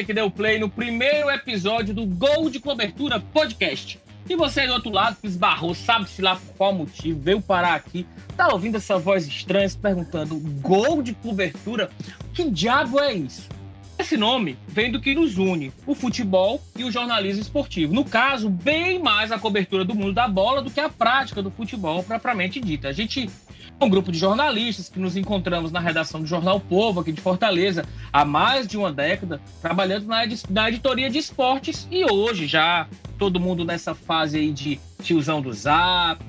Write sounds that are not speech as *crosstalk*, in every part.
você que deu play no primeiro episódio do Gol de Cobertura Podcast. E você aí do outro lado que esbarrou, sabe-se lá por qual motivo, veio parar aqui, tá ouvindo essa voz estranha se perguntando: Gol de Cobertura? Que diabo é isso? Esse nome vem do que nos une, o futebol e o jornalismo esportivo. No caso, bem mais a cobertura do mundo da bola do que a prática do futebol propriamente dita. A gente um grupo de jornalistas que nos encontramos na redação do Jornal Povo, aqui de Fortaleza, há mais de uma década, trabalhando na, ed na editoria de esportes e hoje já todo mundo nessa fase aí de tiozão do Zap,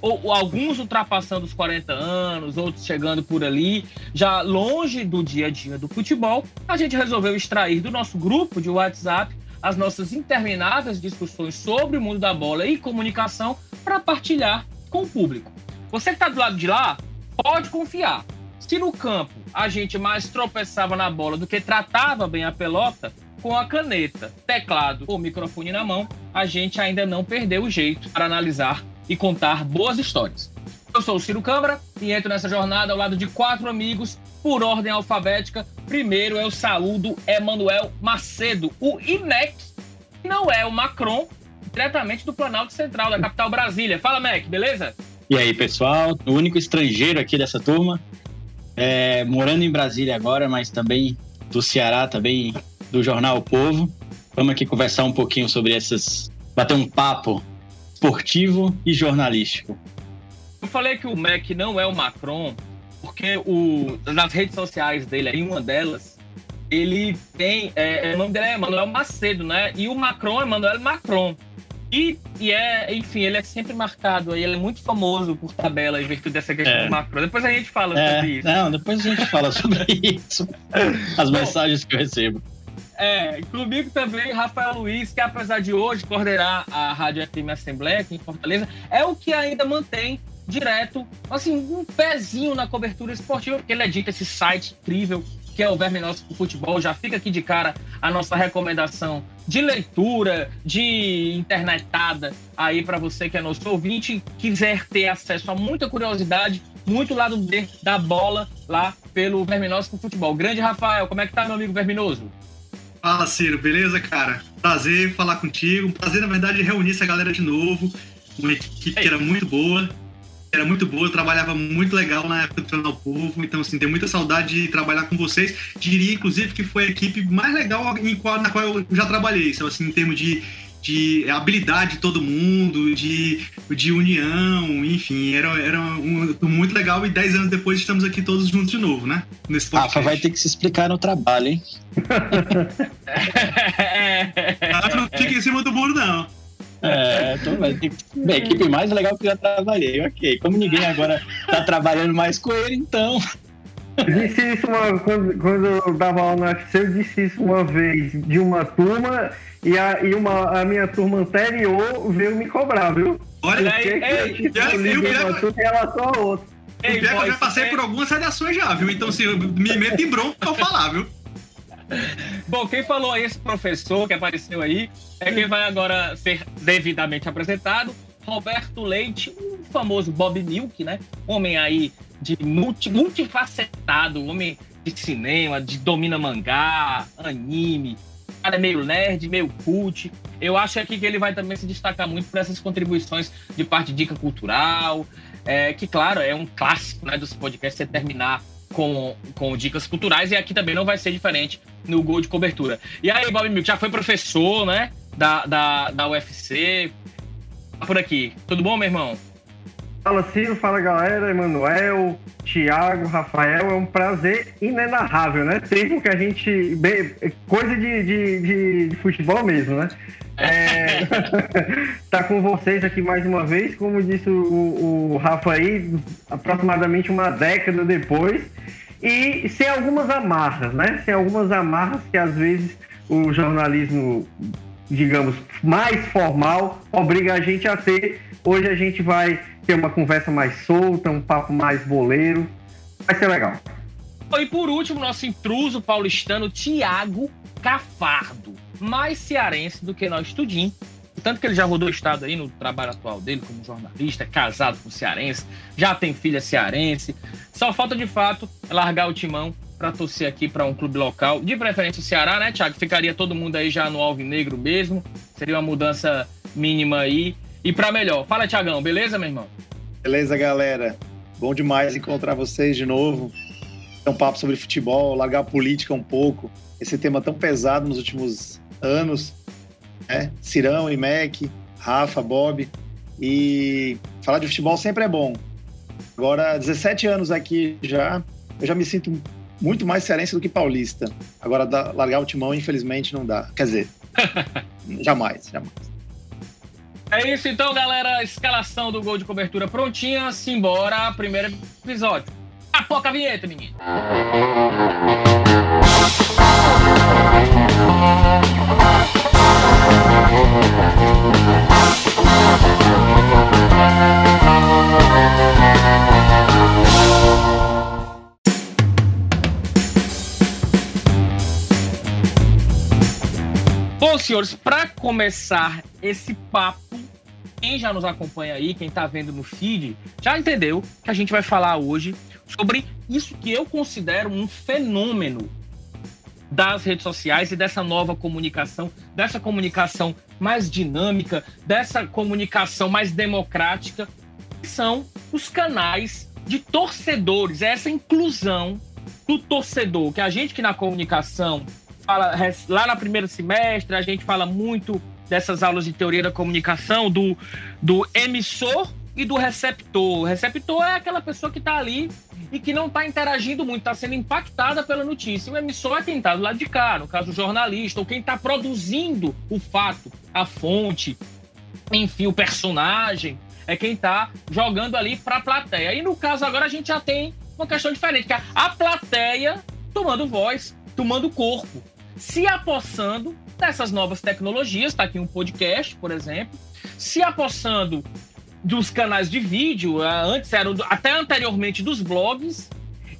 ou, ou, alguns ultrapassando os 40 anos, outros chegando por ali, já longe do dia a dia do futebol, a gente resolveu extrair do nosso grupo de WhatsApp as nossas intermináveis discussões sobre o mundo da bola e comunicação para partilhar com o público. Você que está do lado de lá, pode confiar. Se no campo a gente mais tropeçava na bola do que tratava bem a pelota, com a caneta, teclado ou microfone na mão, a gente ainda não perdeu o jeito para analisar e contar boas histórias. Eu sou o Ciro Câmara e entro nessa jornada ao lado de quatro amigos, por ordem alfabética. Primeiro eu saúdo Emanuel Macedo, o INEC, não é o Macron, diretamente do Planalto Central, da capital Brasília. Fala, Mac, beleza? E aí, pessoal? O único estrangeiro aqui dessa turma. É, morando em Brasília agora, mas também do Ceará, também do jornal o Povo. Vamos aqui conversar um pouquinho sobre essas. bater um papo esportivo e jornalístico. Eu falei que o Mac não é o Macron, porque o, nas redes sociais dele, em uma delas, ele tem. É, o nome dele é Manuel Macedo, né? E o Macron é Manuel Macron. E, e é, enfim, ele é sempre marcado aí, ele é muito famoso por tabela em virtude dessa questão é. do macro. Depois a gente fala é, sobre isso. Não, depois a gente fala sobre *laughs* isso. As Bom, mensagens que eu recebo. É, comigo também Rafael Luiz, que apesar de hoje coordenar a Rádio FM Assembleia aqui em Fortaleza, é o que ainda mantém direto, assim, um pezinho na cobertura esportiva, porque ele edita esse site incrível que é o Verme Nosso Futebol. Já fica aqui de cara a nossa recomendação de leitura, de internetada aí para você que é nosso ouvinte quiser ter acesso a muita curiosidade, muito lado B da bola lá pelo Verminoso Futebol. Grande Rafael, como é que tá, meu amigo Verminoso? Fala, Ciro, beleza, cara? Prazer falar contigo. Prazer, na verdade, reunir essa galera de novo. Uma equipe que era muito boa era muito boa, eu trabalhava muito legal na época do Treinador Povo, então assim, tenho muita saudade de trabalhar com vocês. Diria, inclusive, que foi a equipe mais legal em qual, na qual eu já trabalhei, então, assim, em termos de, de habilidade de todo mundo, de, de união, enfim, era, era um, muito legal e dez anos depois estamos aqui todos juntos de novo, né? Nesse podcast. Rafa vai ter que se explicar no trabalho, hein? *laughs* ah, não fica em cima do muro, não. É, tô, mas, a equipe mais legal que eu já trabalhei, ok. Como ninguém agora tá trabalhando mais com ele, então. Eu disse isso uma, quando, quando eu dava aula no UFC, eu disse isso uma vez de uma turma e a, e uma, a minha turma anterior veio me cobrar, viu? Olha aí, ei, já viu, em relação a outra. Ei, que eu já passei por algumas redações já, viu? Então, assim, me meto em bronca pra falar, viu? Bom, quem falou esse professor que apareceu aí é quem vai agora ser devidamente apresentado. Roberto Leite, o famoso Bob Milk, né? Homem aí de multi, multifacetado, homem de cinema, de domina mangá, anime, cara é meio nerd, meio cult. Eu acho aqui que ele vai também se destacar muito por essas contribuições de parte de dica cultural, é, que, claro, é um clássico né, dos podcasts, você terminar com, com dicas culturais, e aqui também não vai ser diferente no gol de cobertura. E aí, Bob Milk, já foi professor, né, da, da, da UFC, por aqui. Tudo bom, meu irmão? Fala Ciro, fala galera, Emanuel, Thiago, Rafael, é um prazer inenarrável, né? Tempo que a gente. Coisa de, de, de, de futebol mesmo, né? É, *laughs* tá com vocês aqui mais uma vez, como disse o, o Rafa aí, aproximadamente uma década depois, e sem algumas amarras, né? Sem algumas amarras que às vezes o jornalismo, digamos, mais formal obriga a gente a ter. Hoje a gente vai ter uma conversa mais solta, um papo mais boleiro. Vai ser legal. E por último, nosso intruso paulistano, Tiago Cafardo mais cearense do que nós tudinho. Tanto que ele já rodou o estado aí no trabalho atual dele como jornalista, casado com cearense, já tem filha cearense. Só falta de fato largar o timão para torcer aqui para um clube local, de preferência o Ceará, né, Thiago? Ficaria todo mundo aí já no Alvinegro mesmo. Seria uma mudança mínima aí e para melhor. Fala, Thiagão, beleza, meu irmão? Beleza, galera. Bom demais encontrar vocês de novo. É um papo sobre futebol, largar a política um pouco. Esse tema tão pesado nos últimos anos. Né? Cirão e Mac, Rafa, Bob. E falar de futebol sempre é bom. Agora, 17 anos aqui já, eu já me sinto muito mais cearense do que paulista. Agora, largar o timão, infelizmente, não dá. Quer dizer, *laughs* jamais, jamais. É isso então, galera. Escalação do gol de cobertura prontinha. Simbora, primeiro episódio. Apoca a vinheta, menino. Bom, senhores, para começar esse papo, quem já nos acompanha aí, quem está vendo no feed, já entendeu que a gente vai falar hoje sobre isso que eu considero um fenômeno das redes sociais e dessa nova comunicação, dessa comunicação mais dinâmica, dessa comunicação mais democrática, que são os canais de torcedores, essa inclusão do torcedor, que a gente que na comunicação fala lá na primeiro semestre, a gente fala muito dessas aulas de teoria da comunicação do, do emissor e do receptor. O receptor é aquela pessoa que está ali e que não está interagindo muito, está sendo impactada pela notícia. O emissor é quem está do lado de cá, no caso o jornalista, ou quem está produzindo o fato, a fonte, enfim, o personagem, é quem está jogando ali para a plateia. E no caso agora a gente já tem uma questão diferente, que é a plateia tomando voz, tomando corpo, se apossando dessas novas tecnologias, está aqui um podcast, por exemplo, se apossando dos canais de vídeo, ah, antes eram até anteriormente dos blogs,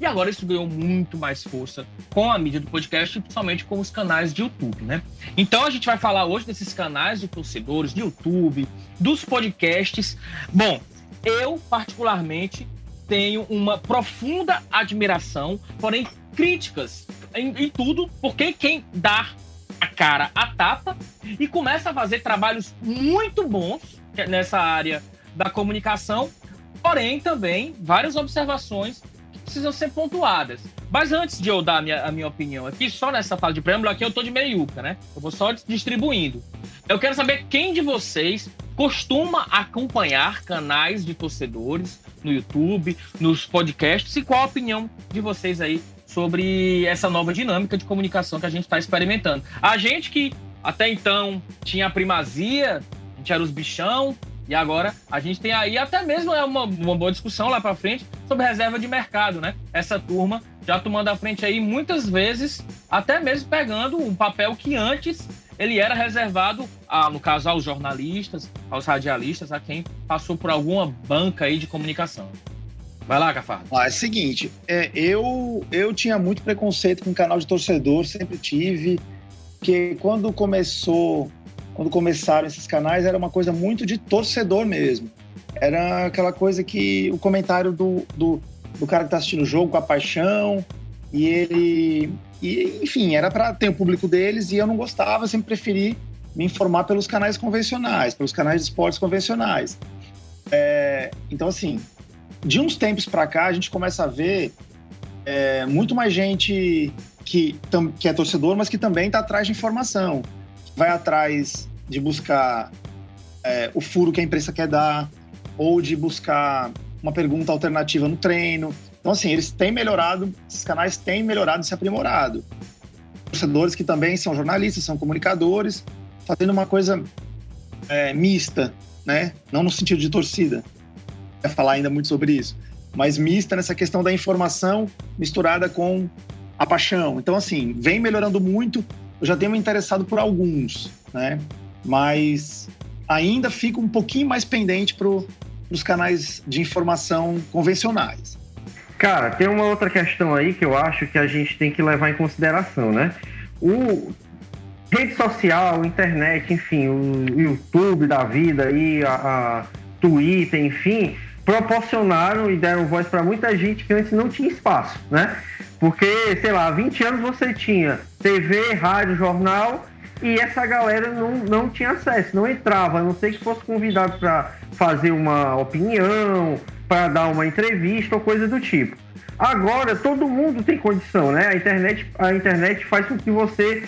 e agora isso ganhou muito mais força com a mídia do podcast, principalmente com os canais de YouTube, né? Então a gente vai falar hoje desses canais de torcedores, de YouTube, dos podcasts. Bom, eu particularmente tenho uma profunda admiração, porém críticas em, em tudo, porque quem dá a cara a tapa e começa a fazer trabalhos muito bons nessa área da comunicação, porém também várias observações que precisam ser pontuadas. Mas antes de eu dar a minha, a minha opinião aqui, só nessa fala de preâmbulo aqui eu tô de meiuca, né? Eu vou só distribuindo. Eu quero saber quem de vocês costuma acompanhar canais de torcedores no YouTube, nos podcasts e qual a opinião de vocês aí sobre essa nova dinâmica de comunicação que a gente está experimentando. A gente que até então tinha a primazia, a gente era os bichão, e agora a gente tem aí até mesmo é uma, uma boa discussão lá para frente sobre reserva de mercado, né? Essa turma já tomando a frente aí muitas vezes, até mesmo pegando um papel que antes ele era reservado, a, no caso, aos jornalistas, aos radialistas, a quem passou por alguma banca aí de comunicação. Vai lá, Cafardo. Ah, é o seguinte, é, eu, eu tinha muito preconceito com o canal de torcedor, sempre tive, que quando começou quando começaram esses canais, era uma coisa muito de torcedor mesmo. Era aquela coisa que o comentário do, do, do cara que está assistindo o jogo com a paixão, e ele. E, enfim, era para ter o público deles, e eu não gostava, sempre preferi me informar pelos canais convencionais, pelos canais de esportes convencionais. É, então, assim, de uns tempos para cá, a gente começa a ver é, muito mais gente que, que é torcedor, mas que também está atrás de informação, vai atrás de buscar é, o furo que a imprensa quer dar, ou de buscar uma pergunta alternativa no treino. Então, assim, eles têm melhorado, esses canais têm melhorado e se aprimorado. Torcedores que também são jornalistas, são comunicadores, fazendo uma coisa é, mista, né? Não no sentido de torcida. Vai falar ainda muito sobre isso, mas mista nessa questão da informação misturada com a paixão. Então, assim, vem melhorando muito. Eu já tenho me interessado por alguns, né? mas ainda fica um pouquinho mais pendente para os canais de informação convencionais. Cara, tem uma outra questão aí que eu acho que a gente tem que levar em consideração, né? O rede social, internet, enfim, o YouTube da vida aí, a, a Twitter, enfim, proporcionaram e deram voz para muita gente que antes não tinha espaço, né? Porque, sei lá, há 20 anos você tinha TV, rádio, jornal e essa galera não, não tinha acesso, não entrava, a não ser que fosse convidado para fazer uma opinião, para dar uma entrevista ou coisa do tipo. Agora todo mundo tem condição, né? A internet, a internet faz com que você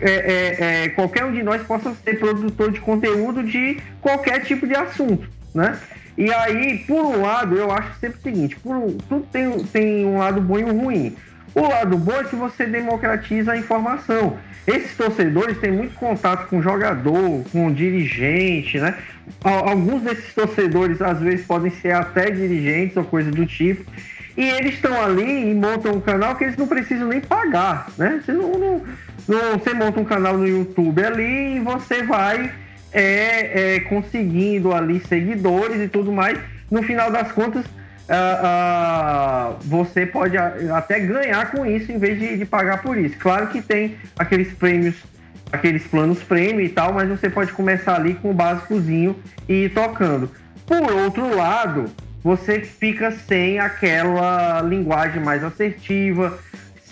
é, é, é, qualquer um de nós possa ser produtor de conteúdo de qualquer tipo de assunto, né? E aí, por um lado, eu acho sempre o seguinte: por, tudo tem, tem um lado bom e um ruim. O lado bom é que você democratiza a informação. Esses torcedores têm muito contato com jogador, com dirigente, né? Alguns desses torcedores às vezes podem ser até dirigentes ou coisa do tipo. E eles estão ali e montam um canal que eles não precisam nem pagar, né? Você, não, não, não, você monta um canal no YouTube ali e você vai é, é, conseguindo ali seguidores e tudo mais. No final das contas, uh, uh, você pode até ganhar com isso em vez de, de, pagar por isso. Claro que tem aqueles prêmios, aqueles planos prêmio e tal, mas você pode começar ali com o básicozinho e ir tocando. Por outro lado, você fica sem aquela linguagem mais assertiva,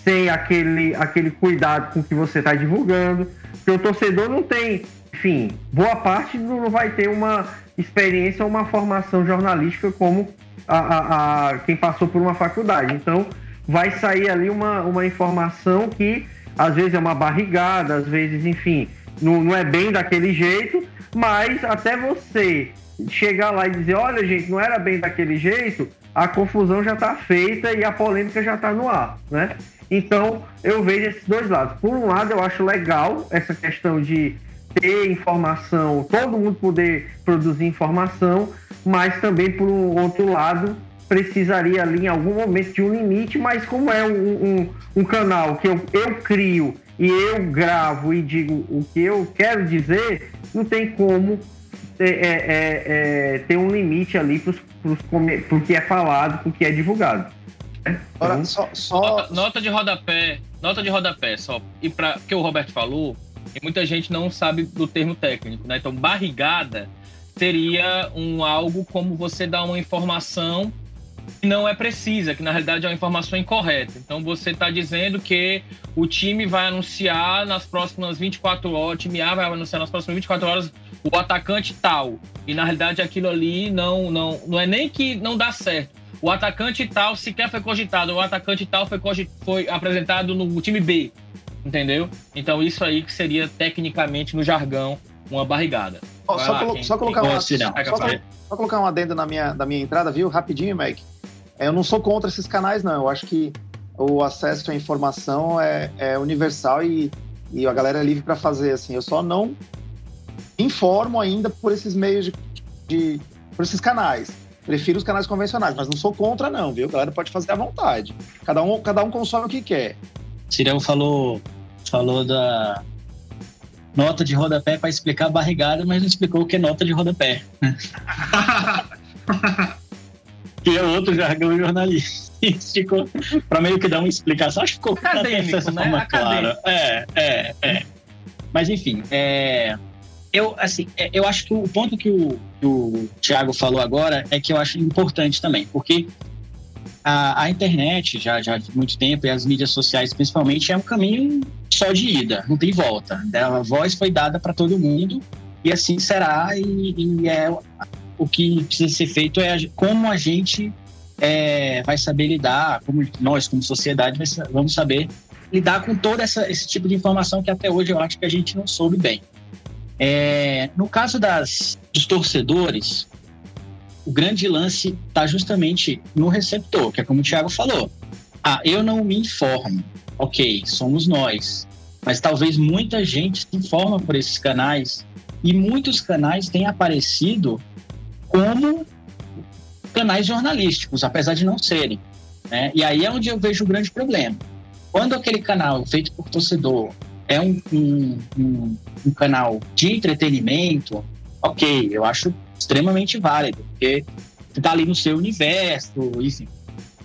sem aquele, aquele cuidado com que você está divulgando. Porque o torcedor não tem, enfim, boa parte não vai ter uma experiência ou uma formação jornalística como a, a, a, quem passou por uma faculdade. Então, vai sair ali uma, uma informação que às vezes é uma barrigada, às vezes, enfim, não, não é bem daquele jeito, mas até você chegar lá e dizer, olha, gente, não era bem daquele jeito, a confusão já está feita e a polêmica já está no ar, né? Então, eu vejo esses dois lados. Por um lado, eu acho legal essa questão de ter informação, todo mundo poder produzir informação, mas também, por um outro lado, precisaria ali em algum momento de um limite, mas como é um, um, um canal que eu, eu crio e eu gravo e digo o que eu quero dizer, não tem como ter, é, é, é, ter um limite ali para o que é falado, para o que é divulgado. Então, só, só... Nota, nota, de rodapé, nota de rodapé, só. E para que o Roberto falou, e muita gente não sabe do termo técnico, né? Então, barrigada seria um algo como você dar uma informação que não é precisa, que na realidade é uma informação incorreta. Então você está dizendo que o time vai anunciar nas próximas 24 horas, o time A vai anunciar nas próximas 24 horas o atacante tal. E na realidade aquilo ali não, não, não é nem que não dá certo. O atacante tal sequer foi cogitado, o atacante tal foi, foi apresentado no time B. Entendeu? Então isso aí que seria tecnicamente no jargão uma barrigada. Oh, só, lá, colo quem, só, colocar uma, só, só, colocar uma adenda na minha, na minha entrada, viu? Rapidinho, Mike. É, eu não sou contra esses canais, não. Eu acho que o acesso à informação é, é universal e, e a galera é livre para fazer. Assim, eu só não informo ainda por esses meios de, de, por esses canais. Prefiro os canais convencionais, mas não sou contra, não, viu? A galera pode fazer à vontade. Cada um, cada um consome o que quer. Cirão falou, falou da nota de rodapé para explicar a barrigada, mas não explicou o que é nota de rodapé. *laughs* que é outro jargão jornalístico, para meio que dar uma explicação. Acho que ficou acadêmico, né? Forma clara. É, é, é. Mas enfim, é, eu, assim, é, eu acho que o ponto que o, que o Thiago falou agora é que eu acho importante também, porque a, a, internet já, já há muito tempo e as mídias sociais principalmente é um caminho só de ida, não tem volta. A voz foi dada para todo mundo e assim será e, e, é o que precisa ser feito é como a gente é, vai saber lidar, como nós como sociedade vamos saber lidar com todo essa, esse tipo de informação que até hoje eu acho que a gente não soube bem. É, no caso das, dos torcedores, o grande lance está justamente no receptor, que é como o Thiago falou. Ah, eu não me informo. Ok, somos nós. Mas talvez muita gente se informa por esses canais e muitos canais têm aparecido como canais jornalísticos, apesar de não serem. Né? E aí é onde eu vejo o grande problema. Quando aquele canal feito por torcedor é um, um, um, um canal de entretenimento, ok, eu acho extremamente válido, porque está ali no seu universo, enfim.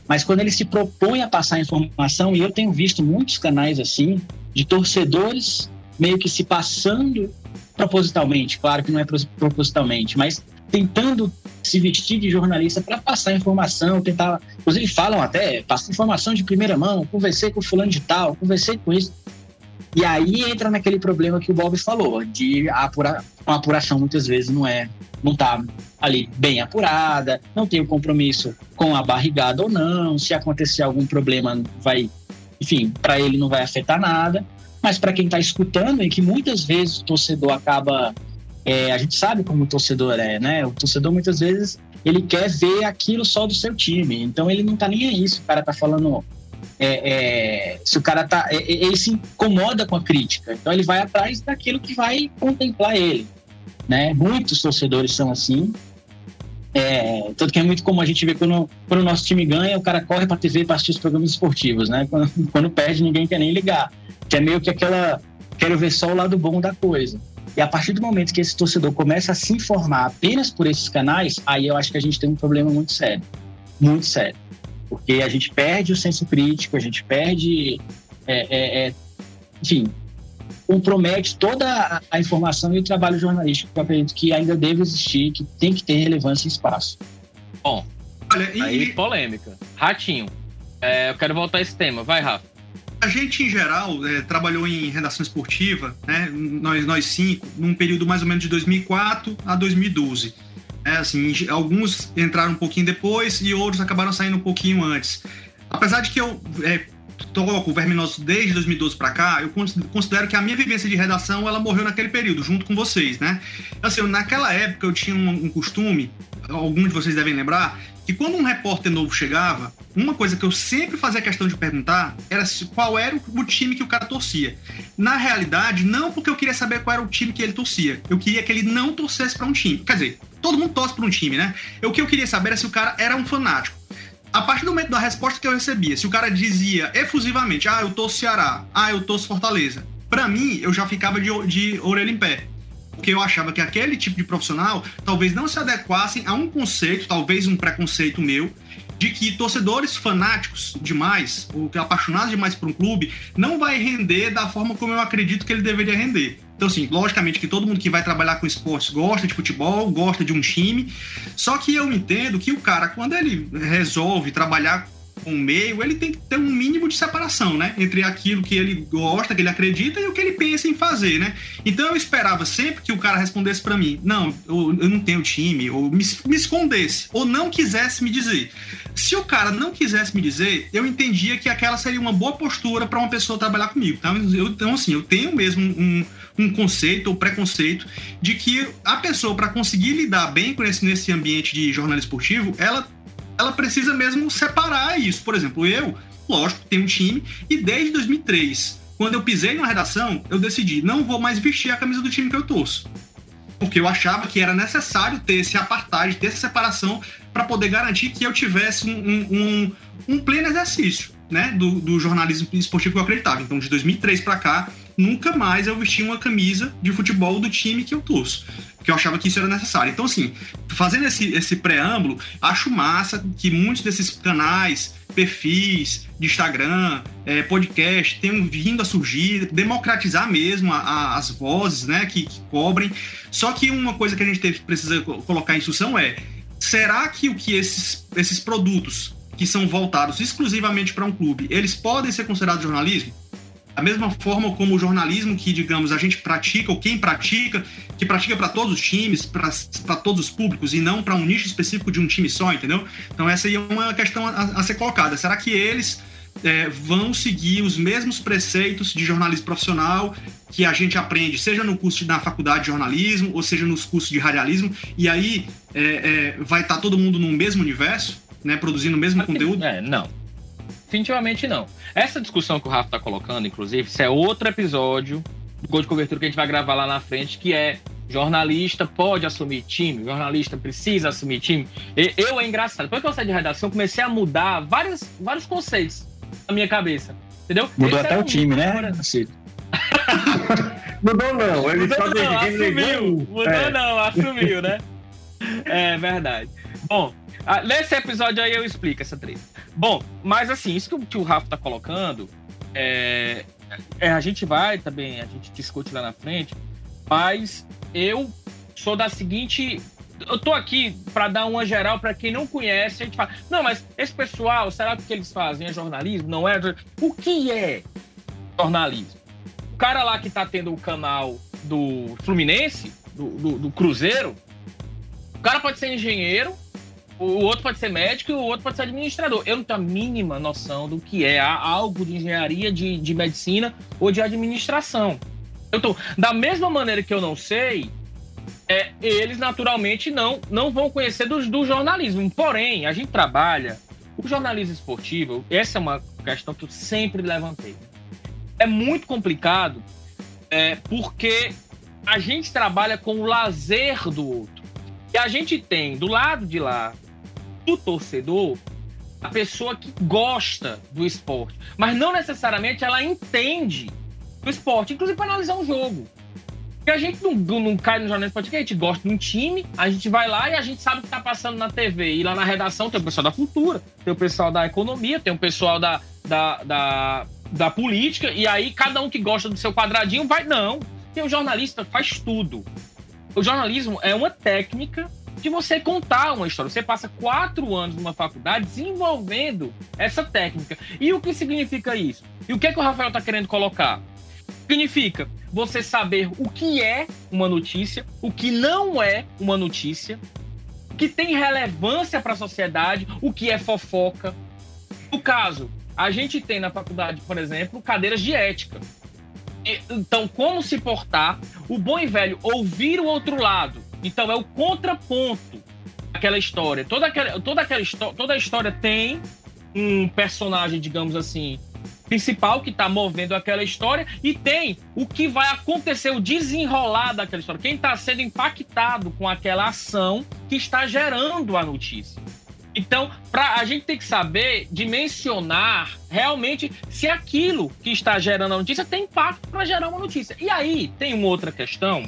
Mas quando ele se propõe a passar informação, e eu tenho visto muitos canais assim, de torcedores meio que se passando propositalmente, claro que não é propositalmente, mas tentando se vestir de jornalista para passar informação, tentar. Inclusive falam até, passa informação de primeira mão, conversei com o fulano de tal, conversei com isso. E aí entra naquele problema que o Bob falou, de apura, a apuração muitas vezes não é, não tá ali bem apurada, não tem o compromisso com a barrigada ou não, se acontecer algum problema vai, enfim, para ele não vai afetar nada, mas para quem está escutando e que muitas vezes o torcedor acaba é, a gente sabe como o torcedor é, né? O torcedor muitas vezes ele quer ver aquilo só do seu time, então ele não tá nem aí se o cara tá falando. É, é, se o cara tá. É, é, ele se incomoda com a crítica, então ele vai atrás daquilo que vai contemplar ele. Né? Muitos torcedores são assim. É, tanto que é muito comum a gente ver quando, quando o nosso time ganha, o cara corre para TV para assistir os programas esportivos, né? Quando, *laughs* quando perde, ninguém quer nem ligar. Que é meio que aquela. Quero ver só o lado bom da coisa. E a partir do momento que esse torcedor começa a se informar apenas por esses canais, aí eu acho que a gente tem um problema muito sério. Muito sério. Porque a gente perde o senso crítico, a gente perde. É, é, é, enfim, compromete toda a, informação e o trabalho jornalístico que eu acredito que ainda deve existir, que tem que ter relevância e espaço. Bom, Olha, e... aí polêmica. Ratinho, é, eu quero voltar a esse tema. Vai, Rafa. A gente, em geral, é, trabalhou em redação esportiva, né? nós, nós cinco, num período mais ou menos de 2004 a 2012. É, assim, alguns entraram um pouquinho depois e outros acabaram saindo um pouquinho antes. Apesar de que eu é, toco o Verminoso desde 2012 para cá, eu considero que a minha vivência de redação ela morreu naquele período, junto com vocês, né? Assim, naquela época eu tinha um, um costume, alguns de vocês devem lembrar, que quando um repórter novo chegava, uma coisa que eu sempre fazia questão de perguntar era qual era o time que o cara torcia. Na realidade, não porque eu queria saber qual era o time que ele torcia. Eu queria que ele não torcesse para um time. Quer dizer, todo mundo torce para um time, né? O que eu queria saber era se o cara era um fanático. A partir do momento da resposta que eu recebia, se o cara dizia efusivamente, ah, eu torço Ceará, ah, eu torço Fortaleza, para mim, eu já ficava de, de orelha em pé porque eu achava que aquele tipo de profissional talvez não se adequassem a um conceito, talvez um preconceito meu, de que torcedores fanáticos demais, ou apaixonados demais por um clube, não vai render da forma como eu acredito que ele deveria render. Então, assim, logicamente que todo mundo que vai trabalhar com esportes gosta de futebol, gosta de um time, só que eu entendo que o cara, quando ele resolve trabalhar com meio, ele tem que ter um mínimo de separação, né? Entre aquilo que ele gosta, que ele acredita e o que ele pensa em fazer, né? Então eu esperava sempre que o cara respondesse para mim, não, eu, eu, não tenho time, ou me, me, escondesse, ou não quisesse me dizer. Se o cara não quisesse me dizer, eu entendia que aquela seria uma boa postura para uma pessoa trabalhar comigo. Tá? Eu, então, assim, eu tenho mesmo um, um conceito ou preconceito de que a pessoa, para conseguir lidar bem com esse, nesse ambiente de jornalismo esportivo, ela ela precisa mesmo separar isso. Por exemplo, eu, lógico, tenho um time e desde 2003, quando eu pisei na redação, eu decidi, não vou mais vestir a camisa do time que eu torço. Porque eu achava que era necessário ter esse apartheid, ter essa separação, para poder garantir que eu tivesse um, um, um, um pleno exercício né, do, do, jornalismo esportivo que eu acreditava. Então, de 2003 para cá, nunca mais eu vesti uma camisa de futebol do time que eu torço porque eu achava que isso era necessário. Então, assim, fazendo esse, esse preâmbulo, acho massa que muitos desses canais, perfis de Instagram, é, podcast, tenham vindo a surgir, democratizar mesmo a, a, as vozes né, que, que, cobrem. Só que uma coisa que a gente teve, precisa colocar em instrução é: será que o que esses, esses produtos que são voltados exclusivamente para um clube, eles podem ser considerados jornalismo? Da mesma forma como o jornalismo que, digamos, a gente pratica, ou quem pratica, que pratica para todos os times, para todos os públicos, e não para um nicho específico de um time só, entendeu? Então, essa aí é uma questão a, a ser colocada. Será que eles é, vão seguir os mesmos preceitos de jornalismo profissional que a gente aprende, seja no curso na faculdade de jornalismo, ou seja nos cursos de radialismo, e aí é, é, vai estar tá todo mundo no mesmo universo, né, produzindo o mesmo conteúdo? É, não. Definitivamente não. Essa discussão que o Rafa está colocando, inclusive, isso é outro episódio do Gol de Cobertura que a gente vai gravar lá na frente, que é jornalista pode assumir time, jornalista precisa assumir time. Eu é engraçado. Depois que eu saí de redação, comecei a mudar vários, vários conceitos na minha cabeça. Entendeu? Mudou Esse até o time, né? *laughs* Mudou não, ele Mudou só não, assumiu. Mudou é. não, assumiu, né? É verdade. Bom, ah, nesse episódio aí eu explico essa treta. Bom, mas assim, isso que o Rafa tá colocando, é, é, a gente vai também, a gente discute lá na frente, mas eu sou da seguinte eu tô aqui para dar uma geral para quem não conhece. A gente fala, não, mas esse pessoal, será que o que eles fazem é jornalismo? Não é? O que é jornalismo? O cara lá que tá tendo o canal do Fluminense, do, do, do Cruzeiro, o cara pode ser engenheiro, o outro pode ser médico e o outro pode ser administrador. Eu não tenho a mínima noção do que é algo de engenharia, de, de medicina ou de administração. Eu tô, da mesma maneira que eu não sei, é, eles naturalmente não, não vão conhecer do, do jornalismo. Porém, a gente trabalha o jornalismo esportivo. Essa é uma questão que eu sempre levantei. É muito complicado é, porque a gente trabalha com o lazer do outro. E a gente tem do lado de lá do torcedor a pessoa que gosta do esporte, mas não necessariamente ela entende do esporte, inclusive para analisar um jogo. Porque a gente não, não cai no jornalismo esportivo, a gente gosta de um time, a gente vai lá e a gente sabe o que está passando na TV. E lá na redação tem o pessoal da cultura, tem o pessoal da economia, tem o pessoal da, da, da, da política, e aí cada um que gosta do seu quadradinho vai. Não. Tem o jornalista faz tudo. O jornalismo é uma técnica de você contar uma história. Você passa quatro anos numa faculdade desenvolvendo essa técnica. E o que significa isso? E o que, é que o Rafael está querendo colocar? Significa você saber o que é uma notícia, o que não é uma notícia, o que tem relevância para a sociedade, o que é fofoca. No caso, a gente tem na faculdade, por exemplo, cadeiras de ética. Então, como se portar, o bom e velho ouvir o outro lado. Então, é o contraponto daquela história. Toda aquela, toda aquela toda a história tem um personagem, digamos assim, principal que está movendo aquela história e tem o que vai acontecer, o desenrolar daquela história. Quem está sendo impactado com aquela ação que está gerando a notícia. Então, pra, a gente tem que saber dimensionar realmente se aquilo que está gerando a notícia tem impacto para gerar uma notícia. E aí tem uma outra questão,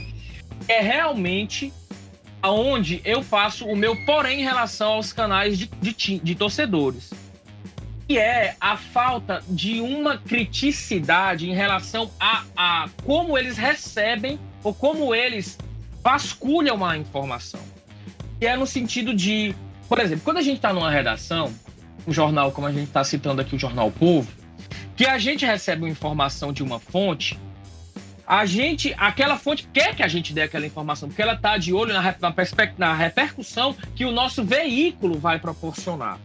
é realmente aonde eu faço o meu porém em relação aos canais de, de, de torcedores. Que é a falta de uma criticidade em relação a, a como eles recebem ou como eles vasculham a informação. Que é no sentido de por exemplo, quando a gente está numa redação, um jornal como a gente está citando aqui, o Jornal Povo, que a gente recebe uma informação de uma fonte, a gente, aquela fonte quer que a gente dê aquela informação, porque ela está de olho na, na, na repercussão que o nosso veículo vai proporcionar.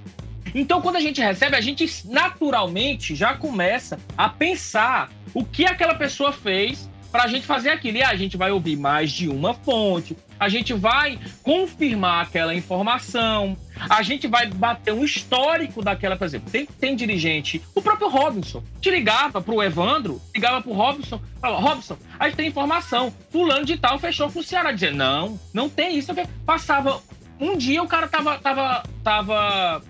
Então, quando a gente recebe, a gente naturalmente já começa a pensar o que aquela pessoa fez para a gente fazer aquilo. E a gente vai ouvir mais de uma fonte, a gente vai confirmar aquela informação, a gente vai bater um histórico daquela, por exemplo, tem, tem dirigente, o próprio Robinson, te ligava pro Evandro, ligava pro Robinson, falava, Robinson, a gente tem informação, fulano de tal fechou com o Ceará, dizer, não, não tem isso, passava um dia o cara tava, tava, tava,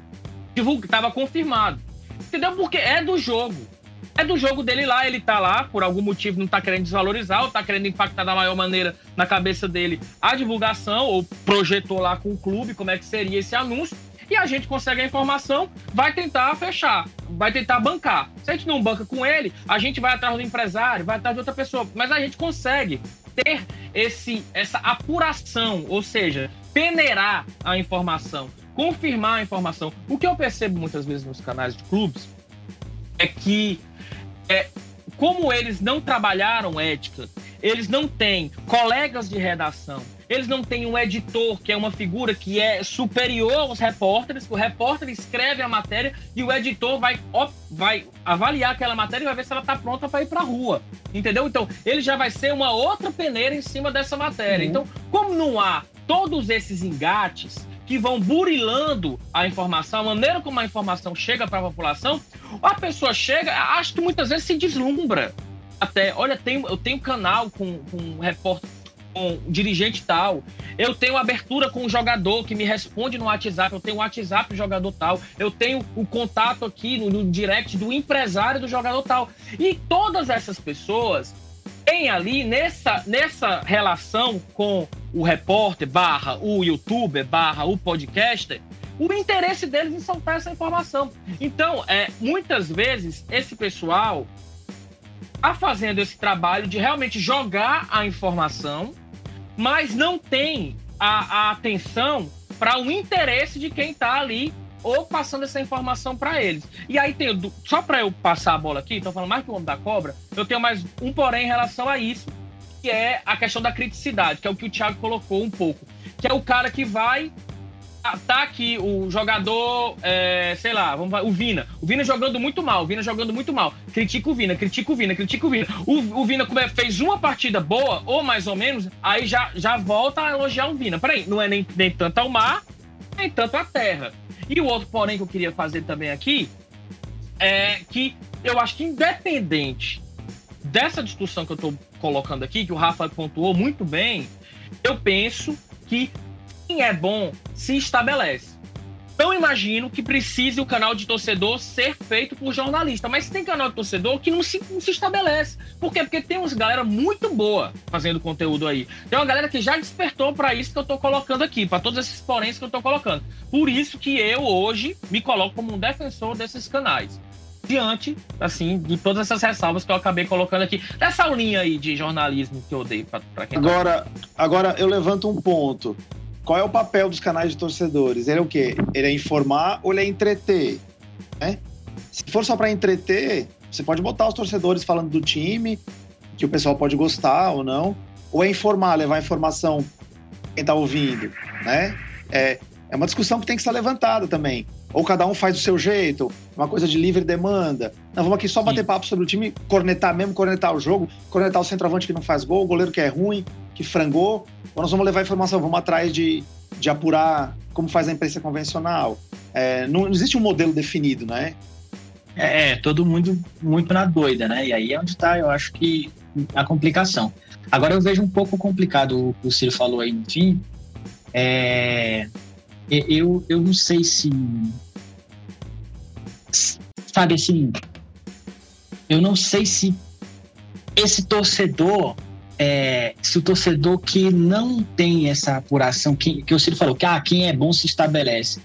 divulg... tava confirmado, entendeu? Porque é do jogo, é do jogo dele lá, ele tá lá, por algum motivo não tá querendo desvalorizar, ou tá querendo impactar da maior maneira na cabeça dele a divulgação, ou projetou lá com o clube como é que seria esse anúncio, e a gente consegue a informação, vai tentar fechar, vai tentar bancar. Se a gente não banca com ele, a gente vai atrás do empresário, vai atrás de outra pessoa, mas a gente consegue ter esse, essa apuração, ou seja, peneirar a informação, confirmar a informação. O que eu percebo muitas vezes nos canais de clubes é que é, como eles não trabalharam ética, eles não têm colegas de redação, eles não têm um editor, que é uma figura que é superior aos repórteres, o repórter escreve a matéria e o editor vai, vai avaliar aquela matéria e vai ver se ela está pronta para ir para a rua. Entendeu? Então, ele já vai ser uma outra peneira em cima dessa matéria. Uhum. Então, como não há todos esses engates, que vão burilando a informação, a maneira como a informação chega para a população, a pessoa chega, acho que muitas vezes se deslumbra. Até, olha, eu tenho canal com, com um repórter, com um dirigente tal, eu tenho abertura com um jogador que me responde no WhatsApp, eu tenho o WhatsApp do jogador tal, eu tenho o contato aqui no, no direct do empresário do jogador tal. E todas essas pessoas tem ali nessa, nessa relação com o repórter barra o youtuber barra o podcaster o interesse deles em soltar essa informação. Então, é, muitas vezes, esse pessoal está fazendo esse trabalho de realmente jogar a informação, mas não tem a, a atenção para o interesse de quem está ali ou passando essa informação para eles. E aí tem, só para eu passar a bola aqui, estou falando mais que o homem da cobra, eu tenho mais um porém em relação a isso, que é a questão da criticidade, que é o que o Thiago colocou um pouco, que é o cara que vai tá aqui o jogador, é, sei lá, vamos, o Vina. O Vina jogando muito mal, o Vina jogando muito mal. Critica o Vina, critica o Vina, critica o Vina. O, o Vina fez uma partida boa, ou mais ou menos, aí já, já volta a elogiar o Vina. Peraí, não é nem, nem tanto ao mar, nem tanto à terra. E o outro porém que eu queria fazer também aqui é que eu acho que independente dessa discussão que eu estou colocando aqui, que o Rafa pontuou muito bem, eu penso que quem é bom se estabelece. Não imagino que precise o canal de torcedor ser feito por jornalista, mas tem canal de torcedor que não se, não se estabelece. Por quê? Porque tem uns galera muito boa fazendo conteúdo aí. Tem uma galera que já despertou para isso que eu tô colocando aqui, para todos esses poréns que eu tô colocando. Por isso que eu hoje me coloco como um defensor desses canais diante, assim, de todas essas ressalvas que eu acabei colocando aqui. Dessa linha aí de jornalismo que eu dei para quem tá Agora, tá... agora eu levanto um ponto. Qual é o papel dos canais de torcedores? Ele é o quê? Ele é informar ou ele é entreter? Né? Se for só para entreter, você pode botar os torcedores falando do time, que o pessoal pode gostar ou não, ou é informar, levar informação quem está ouvindo, né? É, é uma discussão que tem que ser levantada também. Ou cada um faz do seu jeito, uma coisa de livre demanda. Não, vamos aqui só bater Sim. papo sobre o time, cornetar mesmo, cornetar o jogo, cornetar o centroavante que não faz gol, o goleiro que é ruim, que frangou. Ou nós vamos levar informação, vamos atrás de, de apurar como faz a imprensa convencional. É, não, não, existe um modelo definido, né? É, é, todo mundo muito na doida, né? E aí é onde está, eu acho que, a complicação. Agora eu vejo um pouco complicado o que o Ciro falou aí no fim. É, eu, eu não sei se. Sabe assim. Eu não sei se esse torcedor. É, se o torcedor que não tem essa apuração, que, que o Ciro falou, que ah, quem é bom se estabelece.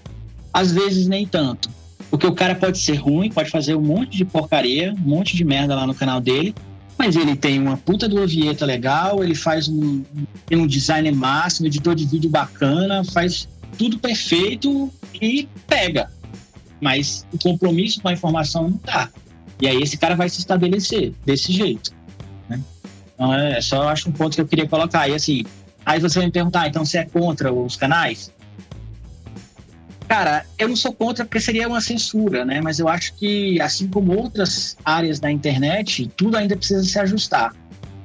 Às vezes nem tanto. Porque o cara pode ser ruim, pode fazer um monte de porcaria, um monte de merda lá no canal dele, mas ele tem uma puta do Ovieta legal, ele faz um, tem um design máximo, editor de vídeo bacana, faz tudo perfeito e pega. Mas o compromisso com a informação não tá. E aí esse cara vai se estabelecer desse jeito. Né? Então é só acho um ponto que eu queria colocar. E assim, aí você vai me perguntar, então você é contra os canais? Cara, eu não sou contra porque seria uma censura, né? Mas eu acho que, assim como outras áreas da internet, tudo ainda precisa se ajustar.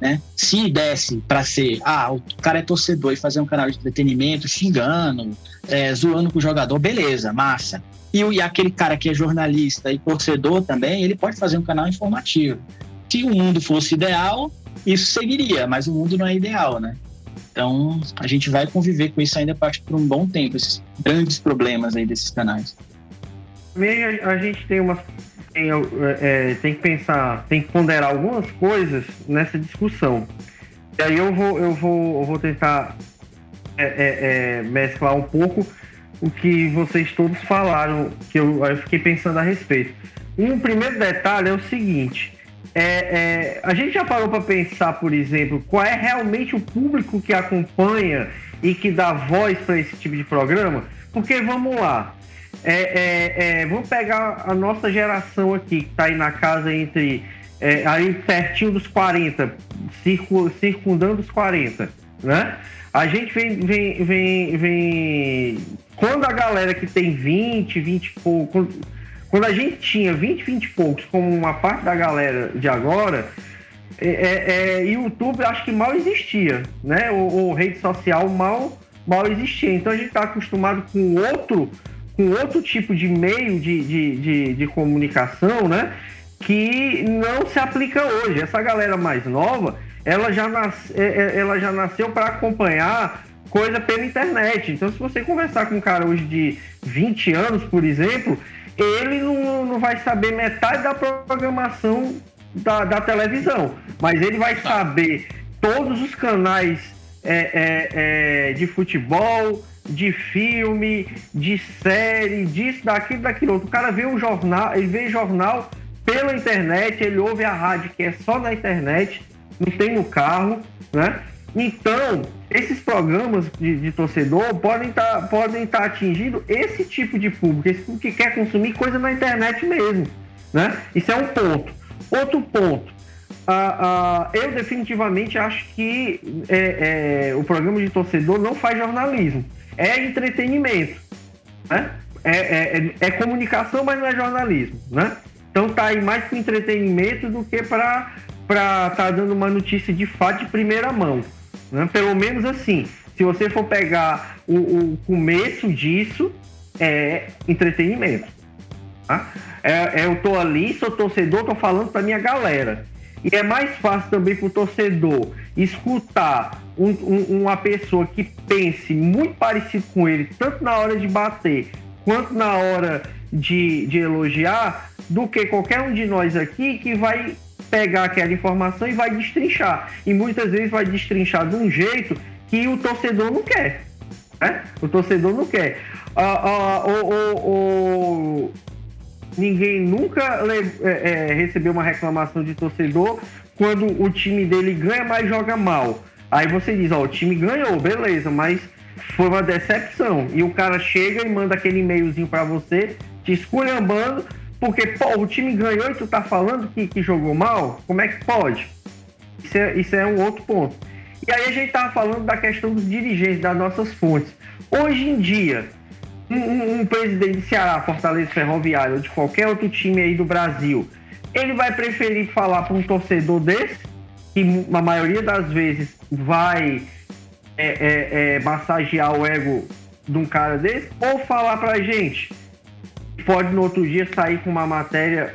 Né? Se desse para ser, ah, o cara é torcedor e fazer um canal de entretenimento xingando, é, zoando com o jogador, beleza, massa. E, e aquele cara que é jornalista e torcedor também, ele pode fazer um canal informativo. Se o mundo fosse ideal, isso seguiria, mas o mundo não é ideal, né? Então, a gente vai conviver com isso ainda por um bom tempo, esses grandes problemas aí desses canais. Também a, a gente tem uma tem, é, tem que pensar, tem que ponderar algumas coisas nessa discussão. E aí eu vou, eu vou, eu vou tentar é, é, é, mesclar um pouco o que vocês todos falaram, que eu, eu fiquei pensando a respeito. Um primeiro detalhe é o seguinte: é, é, a gente já parou para pensar, por exemplo, qual é realmente o público que acompanha e que dá voz para esse tipo de programa? Porque vamos lá, é, é, é, vamos pegar a nossa geração aqui, que está aí na casa entre. É, aí pertinho dos 40, circu, circundando os 40, né? A gente vem, vem, vem, vem. Quando a galera que tem 20, 20 e pouco. Quando a gente tinha 20, 20 e poucos, como uma parte da galera de agora, é, é, é YouTube acho que mal existia, né? Ou, ou, rede social mal, mal existia. Então a gente está acostumado com outro com outro tipo de meio de, de, de, de comunicação, né? Que não se aplica hoje. Essa galera mais nova, ela já, nasce, é, é, ela já nasceu para acompanhar coisa pela internet. Então, se você conversar com um cara hoje de 20 anos, por exemplo, ele não, não vai saber metade da programação da, da televisão, mas ele vai tá. saber todos os canais é, é, é, de futebol, de filme, de série, disso, daquilo, daquilo outro. O cara vê o jornal, ele vê jornal pela internet, ele ouve a rádio que é só na internet, não tem no carro, né? Então, esses programas de, de torcedor podem estar tá, podem tá atingindo esse tipo de público, esse público que quer consumir coisa na internet mesmo. Né? Isso é um ponto. Outro ponto. Eu definitivamente acho que é, é, o programa de torcedor não faz jornalismo. É entretenimento. Né? É, é, é, é comunicação, mas não é jornalismo. Né? Então tá aí mais para entretenimento do que para estar tá dando uma notícia de fato de primeira mão. Né? Pelo menos assim, se você for pegar o, o começo disso, é entretenimento. Tá? É, é, eu tô ali, sou torcedor, tô falando para minha galera. E é mais fácil também para o torcedor escutar um, um, uma pessoa que pense muito parecido com ele, tanto na hora de bater quanto na hora de, de elogiar, do que qualquer um de nós aqui que vai pegar aquela informação e vai destrinchar. E muitas vezes vai destrinchar de um jeito que o torcedor não quer. Né? O torcedor não quer. Ah, ah, ninguém nunca é, é, recebeu uma reclamação de torcedor quando o time dele ganha, mas joga mal. Aí você diz, ó, o time ganhou, beleza, mas foi uma decepção. E o cara chega e manda aquele e-mailzinho para você, te esculhambando, porque, pô, o time ganhou e tu tá falando que, que jogou mal? Como é que pode? Isso é, isso é um outro ponto. E aí a gente tava falando da questão dos dirigentes, das nossas fontes. Hoje em dia, um, um, um presidente de Ceará, Fortaleza Ferroviário, ou de qualquer outro time aí do Brasil, ele vai preferir falar para um torcedor desse, que a maioria das vezes vai é, é, é, massagear o ego de um cara desse, ou falar pra gente pode no outro dia sair com uma matéria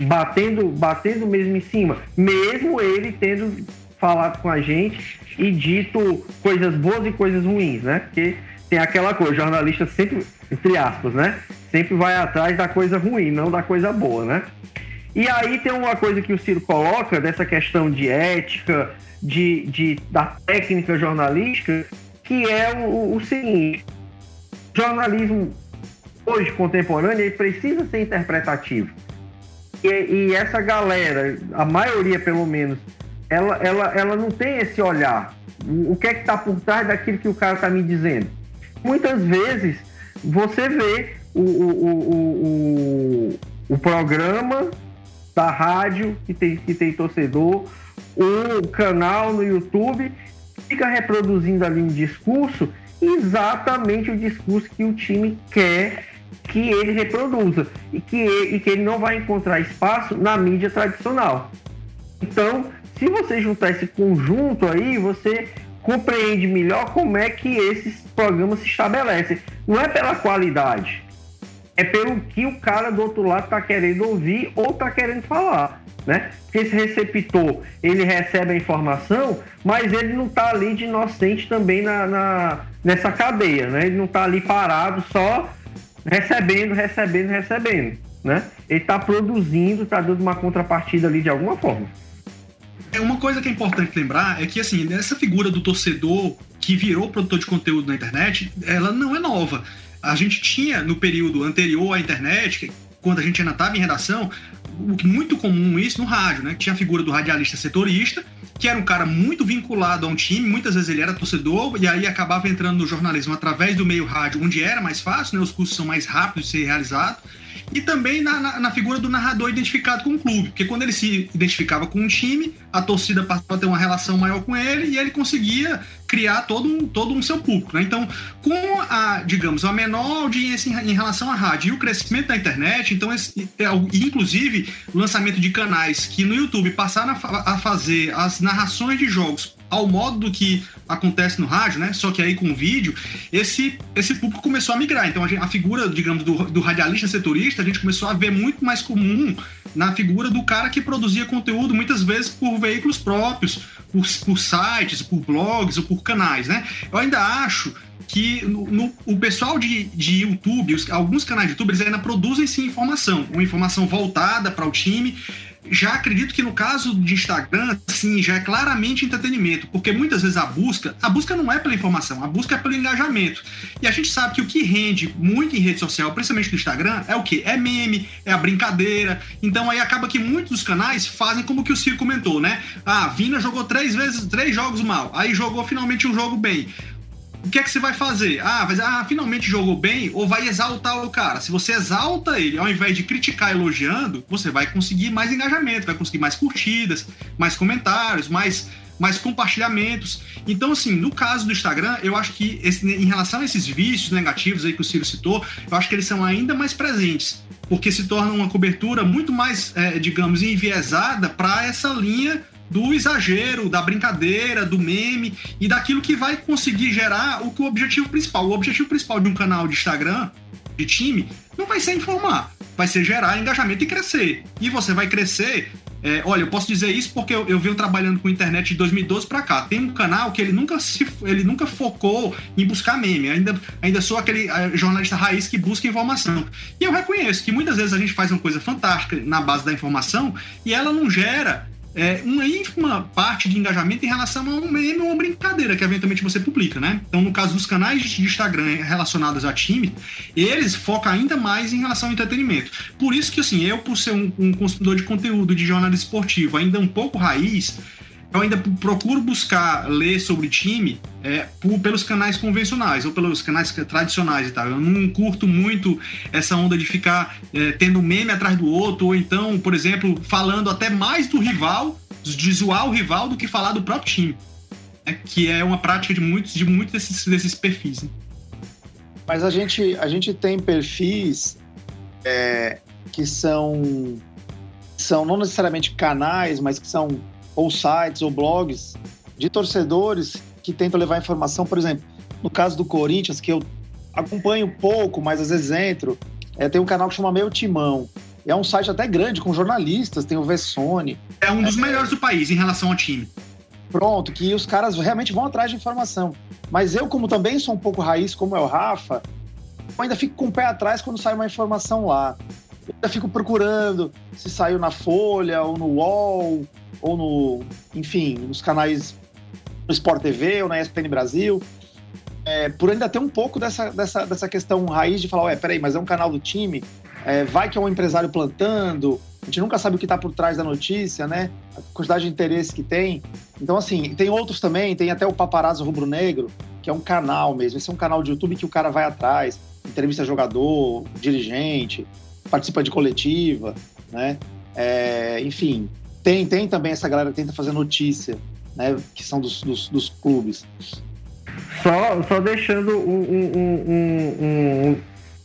batendo, batendo mesmo em cima, mesmo ele tendo falado com a gente e dito coisas boas e coisas ruins, né? Porque tem aquela coisa, jornalista sempre, entre aspas, né? Sempre vai atrás da coisa ruim, não da coisa boa, né? E aí tem uma coisa que o Ciro coloca dessa questão de ética, de, de da técnica jornalística, que é o, o seguinte: jornalismo hoje contemporâneo ele precisa ser interpretativo. E, e, essa galera, a maioria pelo menos, ela, ela, ela não tem esse olhar. O, o que é que está por trás daquilo que o cara está me dizendo? Muitas vezes você vê o, o, o, o, o programa da rádio que tem, que tem torcedor, o canal no YouTube fica reproduzindo ali um discurso, exatamente o discurso que o time quer que ele reproduza e que, e que ele não vai encontrar espaço na mídia tradicional. Então, se você juntar esse conjunto aí, você compreende melhor como é que esses programas se estabelecem. Não é pela qualidade, é pelo que o cara do outro lado está querendo ouvir ou está querendo falar. Né? Porque esse receptor ele recebe a informação, mas ele não está ali de inocente também na, na, nessa cadeia, né? Ele não está ali parado só recebendo, recebendo, recebendo, né? Ele está produzindo, está dando uma contrapartida ali de alguma forma. É uma coisa que é importante lembrar é que assim essa figura do torcedor que virou produtor de conteúdo na internet, ela não é nova. A gente tinha no período anterior à internet, quando a gente ainda estava em redação, muito comum isso no rádio, né? Tinha a figura do radialista setorista, que era um cara muito vinculado a um time, muitas vezes ele era torcedor, e aí acabava entrando no jornalismo através do meio rádio, onde era mais fácil, né? Os cursos são mais rápidos de ser realizados e também na, na, na, figura do narrador identificado com o clube, porque quando ele se identificava com um time, a torcida passava a ter uma relação maior com ele e ele conseguia criar todo um, todo um seu público. Né? Então, com a, digamos, a menor audiência em, em, relação à rádio e o crescimento da internet, então, esse, é, inclusive, o lançamento de canais que no YouTube passaram a, a fazer as narrações de jogos ao modo do que acontece no rádio, né? Só que aí com vídeo, esse, esse público começou a migrar. Então a, gente, a figura, digamos, do, do, radialista setorista, a gente começou a ver muito mais comum na figura do cara que produzia conteúdo, muitas vezes por veículos próprios, por, por sites, por blogs ou por canais, né? Eu ainda acho que no, no, o pessoal de, de YouTube, os, alguns canais de YouTube, eles ainda produzem sim informação, uma informação voltada para o time, já acredito que no caso de Instagram, sim, já é claramente entretenimento, porque muitas vezes a busca, a busca não é pela informação, a busca é pelo engajamento. E a gente sabe que o que rende muito em rede social, principalmente no Instagram, é o quê? É meme, é a brincadeira. Então aí acaba que muitos dos canais fazem como que o Ciro comentou, né? Ah, Vina jogou três vezes, três jogos mal, aí jogou finalmente um jogo bem o que é que você vai fazer? Ah, vai ah, finalmente jogou bem, ou vai exaltar o cara. Se você exalta ele, ao invés de criticar elogiando, você vai conseguir mais engajamento, vai conseguir mais curtidas, mais comentários, mais, mais compartilhamentos. Então, assim, no caso do Instagram, eu acho que esse, em relação a esses vícios negativos aí que o Ciro citou, eu acho que eles são ainda mais presentes, porque se torna uma cobertura muito mais, é, digamos, enviesada para essa linha do exagero, da brincadeira, do meme e daquilo que vai conseguir gerar o o objetivo principal. O objetivo principal de um canal de Instagram, de time, não vai ser informar, vai ser gerar engajamento e crescer. E você vai crescer. É, olha, eu posso dizer isso porque eu, eu venho trabalhando com internet de 2012 para cá. Tem um canal que ele nunca se, ele nunca focou em buscar meme. Ainda, ainda sou aquele é, jornalista raiz que busca informação. E eu reconheço que muitas vezes a gente faz uma coisa fantástica na base da informação e ela não gera é, uma ínfima parte de engajamento em relação a um meme ou uma brincadeira que eventualmente você publica, né? Então, no caso dos canais de Instagram relacionados a time, eles focam ainda mais em relação ao entretenimento. Por isso que, assim, eu, por ser um, um consumidor de conteúdo de jornalismo esportivo ainda um pouco raiz, eu ainda procuro buscar ler sobre time é, por, pelos canais convencionais ou pelos canais tradicionais e tal. Eu não curto muito essa onda de ficar é, tendo meme atrás do outro, ou então, por exemplo, falando até mais do rival, de zoar o rival, do que falar do próprio time. É, que é uma prática de muitos, de muitos desses, desses perfis. Né? Mas a gente, a gente tem perfis é, que são, são não necessariamente canais, mas que são ou sites ou blogs de torcedores que tentam levar informação, por exemplo, no caso do Corinthians, que eu acompanho pouco, mas às vezes entro, é, tem um canal que chama Meu Timão. É um site até grande, com jornalistas, tem o Vessone. É um dos é, melhores do país em relação ao time. Pronto, que os caras realmente vão atrás de informação. Mas eu, como também sou um pouco raiz, como é o Rafa, eu ainda fico com o pé atrás quando sai uma informação lá. Eu ainda fico procurando se saiu na Folha ou no UOL ou no, enfim, nos canais no Sport TV ou na ESPN Brasil, é, por ainda ter um pouco dessa, dessa, dessa questão raiz de falar, ué, peraí, mas é um canal do time, é, vai que é um empresário plantando, a gente nunca sabe o que está por trás da notícia, né? A quantidade de interesse que tem. Então, assim, tem outros também, tem até o Paparazzo Rubro Negro, que é um canal mesmo. Esse é um canal de YouTube que o cara vai atrás, entrevista jogador, dirigente, participa de coletiva, né? É, enfim, tem, tem também essa galera que tenta fazer notícia, né? Que são dos, dos, dos clubes. Só, só deixando um, um, um,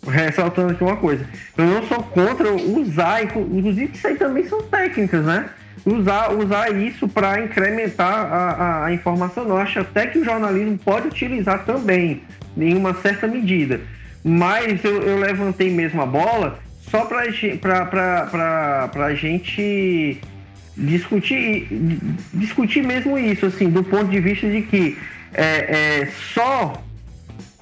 um, ressaltando aqui uma coisa. Eu não sou contra usar, inclusive isso aí também são técnicas, né? Usar, usar isso para incrementar a, a, a, informação. Eu acho até que o jornalismo pode utilizar também, em uma certa medida. Mas eu, eu levantei mesmo a bola só para a gente discutir, discutir mesmo isso, assim, do ponto de vista de que é, é, só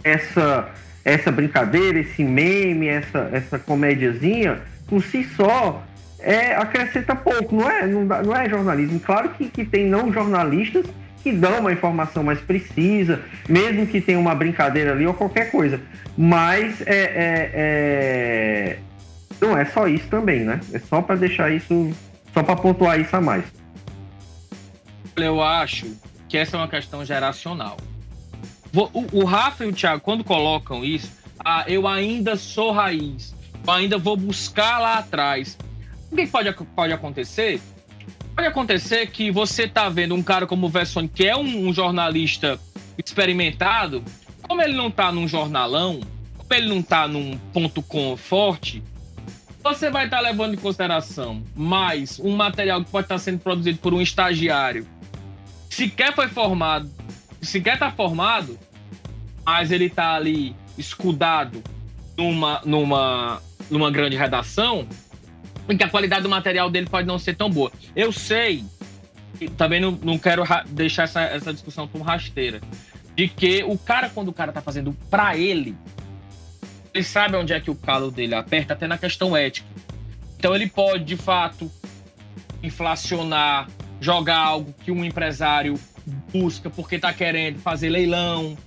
essa, essa brincadeira, esse meme, essa, essa comédiazinha, por si só, é, acrescenta pouco, não é, não, não é jornalismo. Claro que, que tem não jornalistas que dão uma informação mais precisa, mesmo que tenha uma brincadeira ali ou qualquer coisa. Mas é, é, é... não é só isso também, né? É só para deixar isso só para pontuar isso a mais. Eu acho que essa é uma questão geracional. O, o Rafa e o Thiago, quando colocam isso, ah, eu ainda sou raiz, eu ainda vou buscar lá atrás. O que pode, pode acontecer? Pode acontecer que você tá vendo um cara como o Verson, que é um, um jornalista experimentado, como ele não tá num jornalão, como ele não tá num ponto com forte, você vai estar levando em consideração mais um material que pode estar sendo produzido por um estagiário, sequer foi formado, sequer está formado, mas ele está ali escudado numa, numa, numa grande redação, em que a qualidade do material dele pode não ser tão boa. Eu sei, e também não, não quero deixar essa, essa discussão tão rasteira, de que o cara, quando o cara está fazendo para ele, ele sabe onde é que o calo dele aperta, até na questão ética. Então ele pode, de fato, inflacionar, jogar algo que um empresário busca porque está querendo fazer leilão.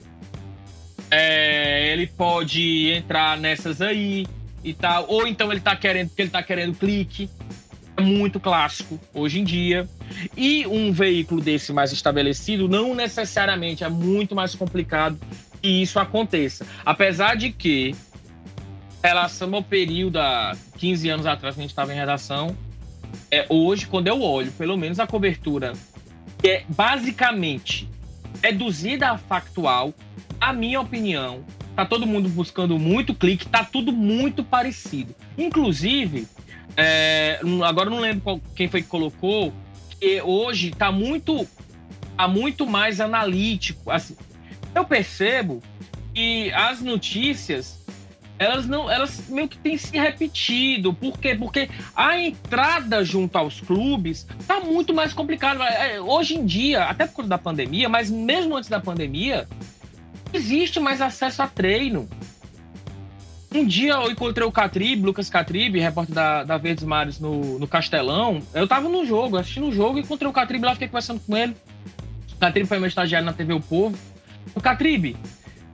É, ele pode entrar nessas aí e tal. Ou então ele está querendo porque ele está querendo clique. É muito clássico hoje em dia. E um veículo desse mais estabelecido não necessariamente é muito mais complicado que isso aconteça. Apesar de que, relação ao período há 15 anos atrás que a gente estava em redação, é, hoje, quando eu olho, pelo menos a cobertura que é basicamente reduzida a factual, a minha opinião, tá todo mundo buscando muito clique, tá tudo muito parecido. Inclusive, é, agora não lembro qual, quem foi que colocou, que hoje tá muito, tá muito mais analítico. Assim, eu percebo que as notícias elas não, elas meio que têm se repetido. Por quê? Porque a entrada junto aos clubes tá muito mais complicada. É, hoje em dia, até por conta da pandemia, mas mesmo antes da pandemia, existe mais acesso a treino. Um dia eu encontrei o Catribe, Lucas Catribe, repórter da, da Verdes Mares no, no Castelão. Eu tava no jogo, assistindo o jogo, encontrei o Catribe lá, fiquei conversando com ele. O Catribe foi meu estagiário na TV O Povo. O Catribe,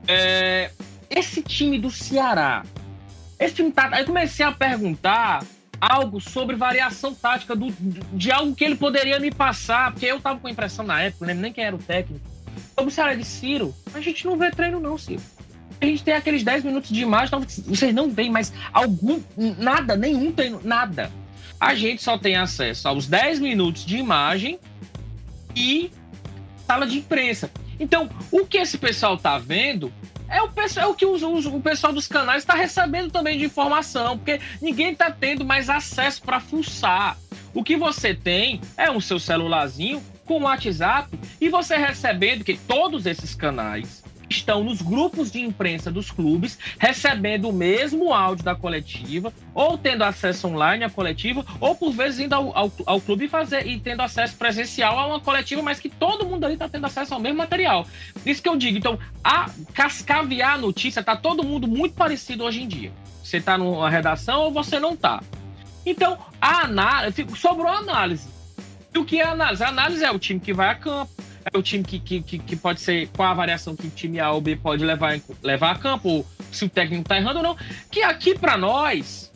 é, esse time do Ceará, esse time tá. Aí comecei a perguntar algo sobre variação tática do, de algo que ele poderia me passar, porque eu tava com a impressão na época, não lembro nem quem era o técnico. Sobre o Ceará de Ciro, a gente não vê treino, não, Ciro. A gente tem aqueles 10 minutos de imagem, vocês não veem mais algum, nada, nenhum treino, nada. A gente só tem acesso aos 10 minutos de imagem e sala de imprensa. Então, o que esse pessoal tá vendo é o, pessoal, é o que os, os, o pessoal dos canais está recebendo também de informação, porque ninguém está tendo mais acesso para fuçar. O que você tem é um seu celularzinho com o WhatsApp e você recebendo que todos esses canais estão nos grupos de imprensa dos clubes, recebendo o mesmo áudio da coletiva, ou tendo acesso online à coletiva, ou por vezes indo ao, ao, ao clube fazer, e tendo acesso presencial a uma coletiva, mas que todo mundo ali está tendo acesso ao mesmo material. Isso que eu digo. Então, a cascavear a notícia, tá todo mundo muito parecido hoje em dia. Você está numa redação ou você não está. Então, a análise, sobrou a análise. E o que é a análise? A análise é o time que vai a campo, é o time que, que, que, pode ser qual a variação que o time A ou B pode levar, levar a campo, ou se o técnico tá errando ou não. Que aqui para nós,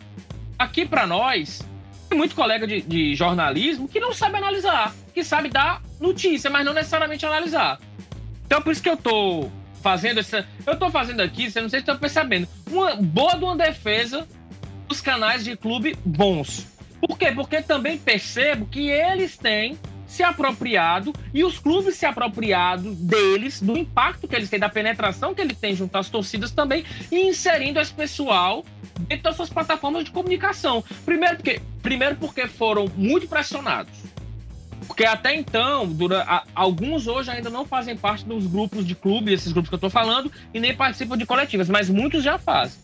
aqui para nós, tem muito colega de, de, jornalismo que não sabe analisar, que sabe dar notícia, mas não necessariamente analisar. Então por isso que eu tô fazendo essa. Eu tô fazendo aqui, você não sei se estão percebendo, uma boa de uma defesa dos canais de clube bons. Por quê? Porque também percebo que eles têm se apropriado e os clubes se apropriado deles, do impacto que eles têm, da penetração que eles têm junto às torcidas também, e inserindo esse pessoal dentro das suas plataformas de comunicação. Primeiro porque, primeiro porque foram muito pressionados. Porque até então, dura, alguns hoje ainda não fazem parte dos grupos de clube, esses grupos que eu estou falando, e nem participam de coletivas, mas muitos já fazem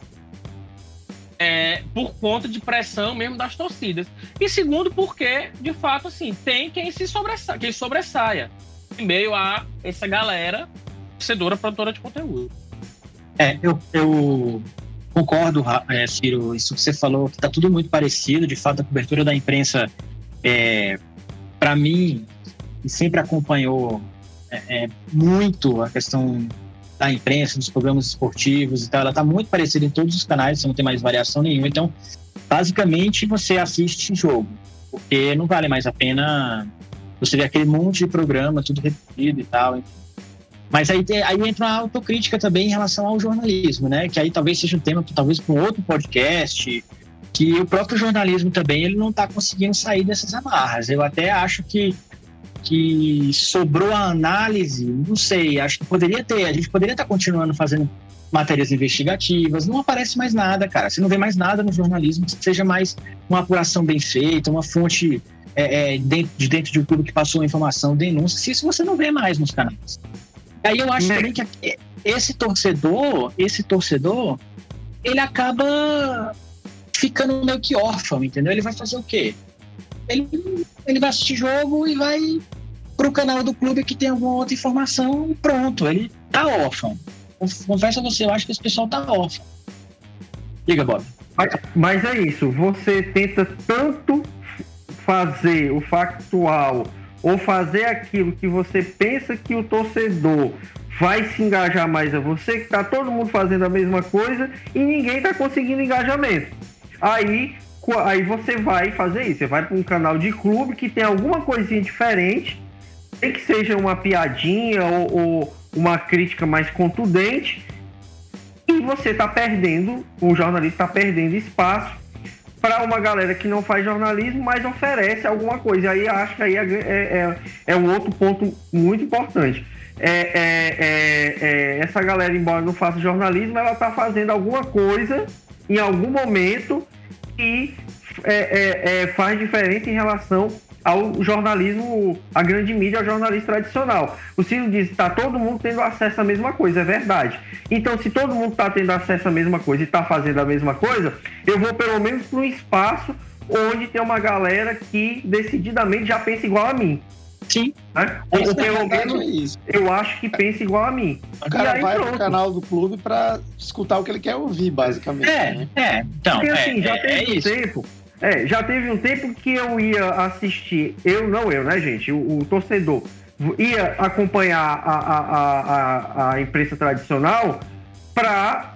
é, por conta de pressão mesmo das torcidas. E segundo, porque, de fato, assim, tem quem se sobressaia, quem sobressaia em meio a essa galera torcedora, produtora de conteúdo. É, eu, eu concordo, é, Ciro, isso que você falou, que tá tudo muito parecido, de fato, a cobertura da imprensa, é, para mim, sempre acompanhou é, é, muito a questão da imprensa, dos programas esportivos e tal, ela está muito parecida em todos os canais, você não tem mais variação nenhuma. Então, basicamente, você assiste jogo, porque não vale mais a pena você ver aquele monte de programa, tudo repetido e tal. Mas aí, aí entra uma autocrítica também em relação ao jornalismo, né? Que aí talvez seja um tema, talvez para um outro podcast, que o próprio jornalismo também ele não está conseguindo sair dessas amarras. Eu até acho que que sobrou a análise, não sei, acho que poderia ter, a gente poderia estar continuando fazendo matérias investigativas, não aparece mais nada, cara. Você não vê mais nada no jornalismo que seja mais uma apuração bem feita, uma fonte é, é, dentro, de dentro de um clube que passou a informação, denúncia, se isso você não vê mais nos canais. Aí eu acho também que esse torcedor, esse torcedor, ele acaba ficando meio que órfão, entendeu? Ele vai fazer o quê? Ele, ele vai assistir jogo e vai pro canal do clube que tem alguma outra informação e pronto, ele tá órfão. Confesso a você, eu acho que esse pessoal tá órfão. Diga, Bob. Mas, mas é isso, você tenta tanto fazer o factual ou fazer aquilo que você pensa que o torcedor vai se engajar mais a você, que está todo mundo fazendo a mesma coisa e ninguém está conseguindo engajamento. Aí, aí você vai fazer isso, você vai para um canal de clube que tem alguma coisinha diferente, tem que seja uma piadinha ou, ou uma crítica mais contundente, e você está perdendo, o jornalista está perdendo espaço para uma galera que não faz jornalismo, mas oferece alguma coisa. Aí acho que aí é, é, é, é um outro ponto muito importante. É, é, é essa galera, embora não faça jornalismo, ela está fazendo alguma coisa em algum momento que faz diferença em relação ao jornalismo, a grande mídia, ao jornalismo tradicional. O Ciro diz está todo mundo tendo acesso à mesma coisa, é verdade. Então, se todo mundo está tendo acesso à mesma coisa e está fazendo a mesma coisa, eu vou pelo menos para um espaço onde tem uma galera que decididamente já pensa igual a mim. Sim. Né? Ou, ou pelo menos é eu acho que pensa igual a mim. O cara aí, vai pronto. pro canal do clube para escutar o que ele quer ouvir, basicamente. É, né? é. Então, Porque assim, é, já é, teve é um tempo é, já teve um tempo que eu ia assistir, eu não eu, né, gente? O, o torcedor ia acompanhar a, a, a, a imprensa tradicional para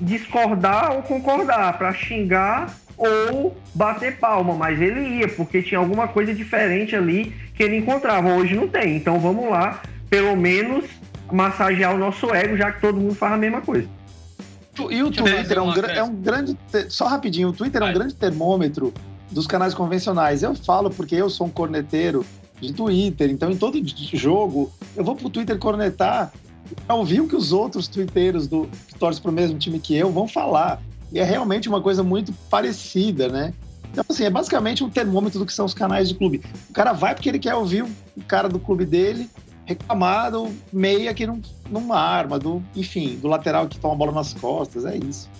discordar ou concordar, para xingar ou bater palma, mas ele ia, porque tinha alguma coisa diferente ali que ele encontrava. Hoje não tem, então vamos lá, pelo menos massagear o nosso ego, já que todo mundo faz a mesma coisa. E o Twitter é um, é um, grande. Só rapidinho, o Twitter Vai. é um grande termômetro dos canais convencionais. Eu falo porque eu sou um corneteiro de Twitter, então em todo jogo eu vou pro Twitter cornetar para ouvir o que os outros twitteiros do, que torcem pro mesmo time que eu vão falar. E é realmente uma coisa muito parecida, né? Então, assim, é basicamente um termômetro do que são os canais de clube. O cara vai porque ele quer ouvir o cara do clube dele reclamar meia que não, não arma, do, enfim, do lateral que toma a bola nas costas, é isso.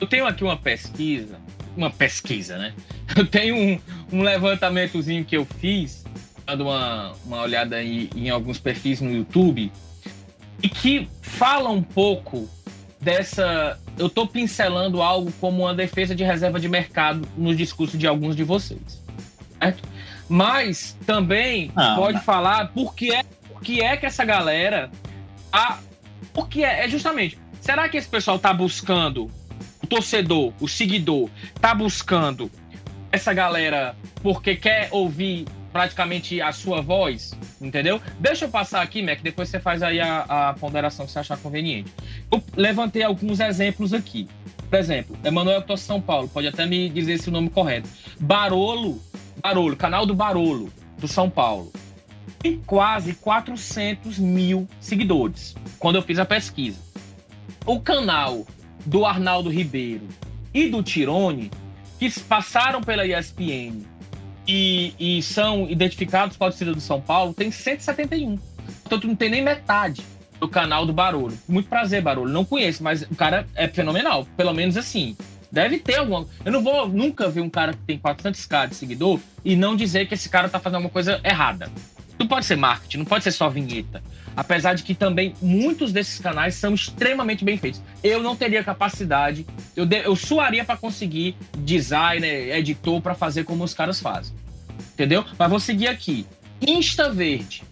Eu tenho aqui uma pesquisa, uma pesquisa, né? *laughs* Eu tenho um, um levantamentozinho que eu fiz, dando uma, uma olhada em, em alguns perfis no YouTube, e que fala um pouco dessa. Eu estou pincelando algo como uma defesa de reserva de mercado no discurso de alguns de vocês. Certo? Mas também ah, pode falar por que é o que é que essa galera. A, o que é? É justamente. Será que esse pessoal tá buscando, o torcedor, o seguidor, tá buscando essa galera porque quer ouvir praticamente a sua voz, entendeu? Deixa eu passar aqui, Mac, depois você faz aí a, a ponderação que você achar conveniente. Eu levantei alguns exemplos aqui. Por exemplo, Emanuel Torce São Paulo, pode até me dizer se o nome correto. Barolo, Barolo, canal do Barolo, do São Paulo tem quase 400 mil seguidores, quando eu fiz a pesquisa. O canal do Arnaldo Ribeiro e do Tirone, que passaram pela ESPN e, e são identificados com a torcida do São Paulo, tem 171. Portanto, não tem nem metade do canal do Barulho. Muito prazer, Barulho. Não conheço, mas o cara é fenomenal. Pelo menos assim. Deve ter alguma. Eu não vou nunca ver um cara que tem 400k de seguidor e não dizer que esse cara tá fazendo alguma coisa errada. Não pode ser marketing, não pode ser só vinheta. Apesar de que também muitos desses canais são extremamente bem feitos. Eu não teria capacidade, eu, de, eu suaria para conseguir designer, editor, para fazer como os caras fazem. Entendeu? Mas vou seguir aqui. Insta Verde.